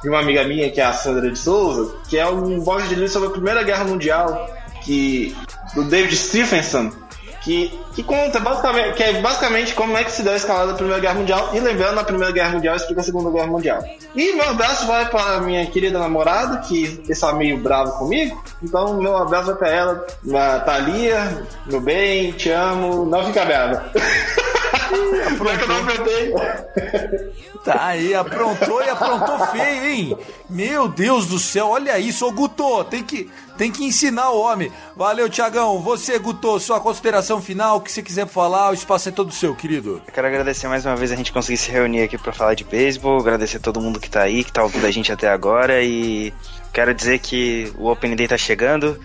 de uma amiga minha, que é a Sandra de Souza, que é um box de livro sobre a Primeira Guerra Mundial, que do David Stephenson, que, que conta basicamente, que é basicamente como é que se deu a escalada da Primeira Guerra Mundial. E lembrando, a Primeira Guerra Mundial explica a Segunda Guerra Mundial. E meu abraço vai para minha querida namorada, que está meio brava comigo. Então, meu abraço vai para ela, Thalia, meu bem, te amo, não fica brava. É que eu não aprontei? Tá aí, aprontou e aprontou feio, hein? Meu Deus do céu, olha isso, ô Guto, tem que, tem que ensinar o homem. Valeu, Tiagão. Você, Guto, sua consideração final, o que você quiser falar, o espaço é todo seu, querido. Eu quero agradecer mais uma vez a gente conseguir se reunir aqui para falar de beisebol, agradecer a todo mundo que tá aí, que tá ouvindo a gente até agora e quero dizer que o Open Day tá chegando.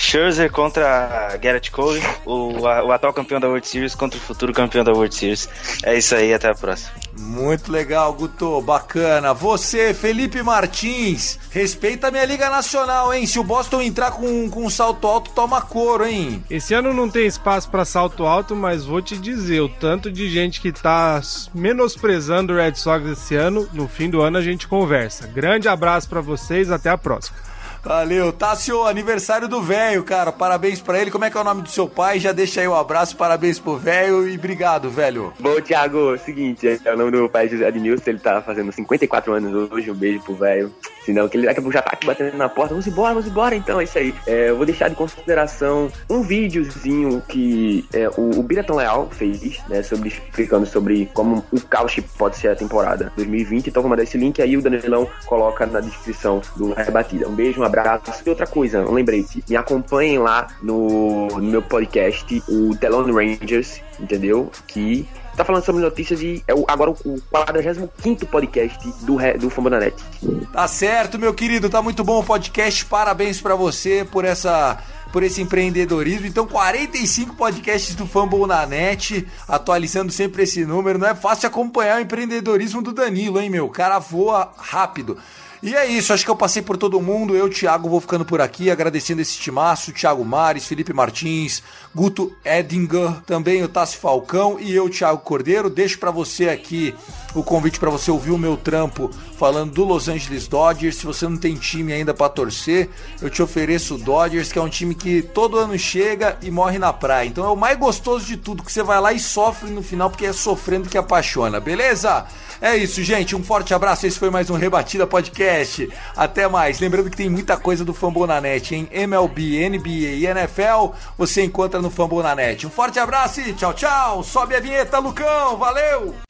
Scherzer contra Garrett Cole, o, o atual campeão da World Series contra o futuro campeão da World Series. É isso aí, até a próxima. Muito legal, Guto, bacana. Você, Felipe Martins, respeita a minha Liga Nacional, hein? Se o Boston entrar com, com um salto alto, toma couro, hein? Esse ano não tem espaço para salto alto, mas vou te dizer, o tanto de gente que tá menosprezando o Red Sox esse ano, no fim do ano a gente conversa. Grande abraço para vocês, até a próxima. Valeu, Tássio, aniversário do velho, cara. Parabéns pra ele. Como é que é o nome do seu pai? Já deixa aí um abraço, parabéns pro velho e obrigado, velho. Bom, Thiago, é seguinte, é o nome do meu pai José Adnilson, ele tá fazendo 54 anos hoje, um beijo pro velho. Senão que ele daqui a pouco já tá aqui batendo na porta. Vamos embora, vamos embora então, é isso aí. É, eu vou deixar de consideração um videozinho que é, o, o Biraton Leal fez, né, sobre, explicando sobre como o caos pode ser a temporada 2020. Então vou mandar esse link aí, o Danilão coloca na descrição do Rebatida. Um beijo, um abraço. E outra coisa, lembrete, me acompanhem lá no, no meu podcast, o The Lone Rangers, entendeu? Que tá falando sobre notícias e é o, agora o 45 podcast do, do Fambonanet. Tá certo, meu querido, tá muito bom o podcast. Parabéns para você por essa por esse empreendedorismo. Então, 45 podcasts do Fumble na net, atualizando sempre esse número. Não é fácil acompanhar o empreendedorismo do Danilo, hein, meu? O cara voa rápido. E é isso, acho que eu passei por todo mundo. Eu, Thiago, vou ficando por aqui, agradecendo esse timaço, Thiago Mares, Felipe Martins, Guto Edinger, também o Tassi Falcão e eu, Thiago Cordeiro. Deixo para você aqui o convite para você ouvir o meu trampo falando do Los Angeles Dodgers. Se você não tem time ainda para torcer, eu te ofereço o Dodgers, que é um time que todo ano chega e morre na praia. Então é o mais gostoso de tudo, que você vai lá e sofre no final, porque é sofrendo que apaixona, beleza? É isso, gente. Um forte abraço. Esse foi mais um Rebatida Podcast. Até mais. Lembrando que tem muita coisa do Fambonanet, hein? MLB, NBA e NFL você encontra no Fambonanet. Um forte abraço e tchau, tchau. Sobe a vinheta, Lucão. Valeu!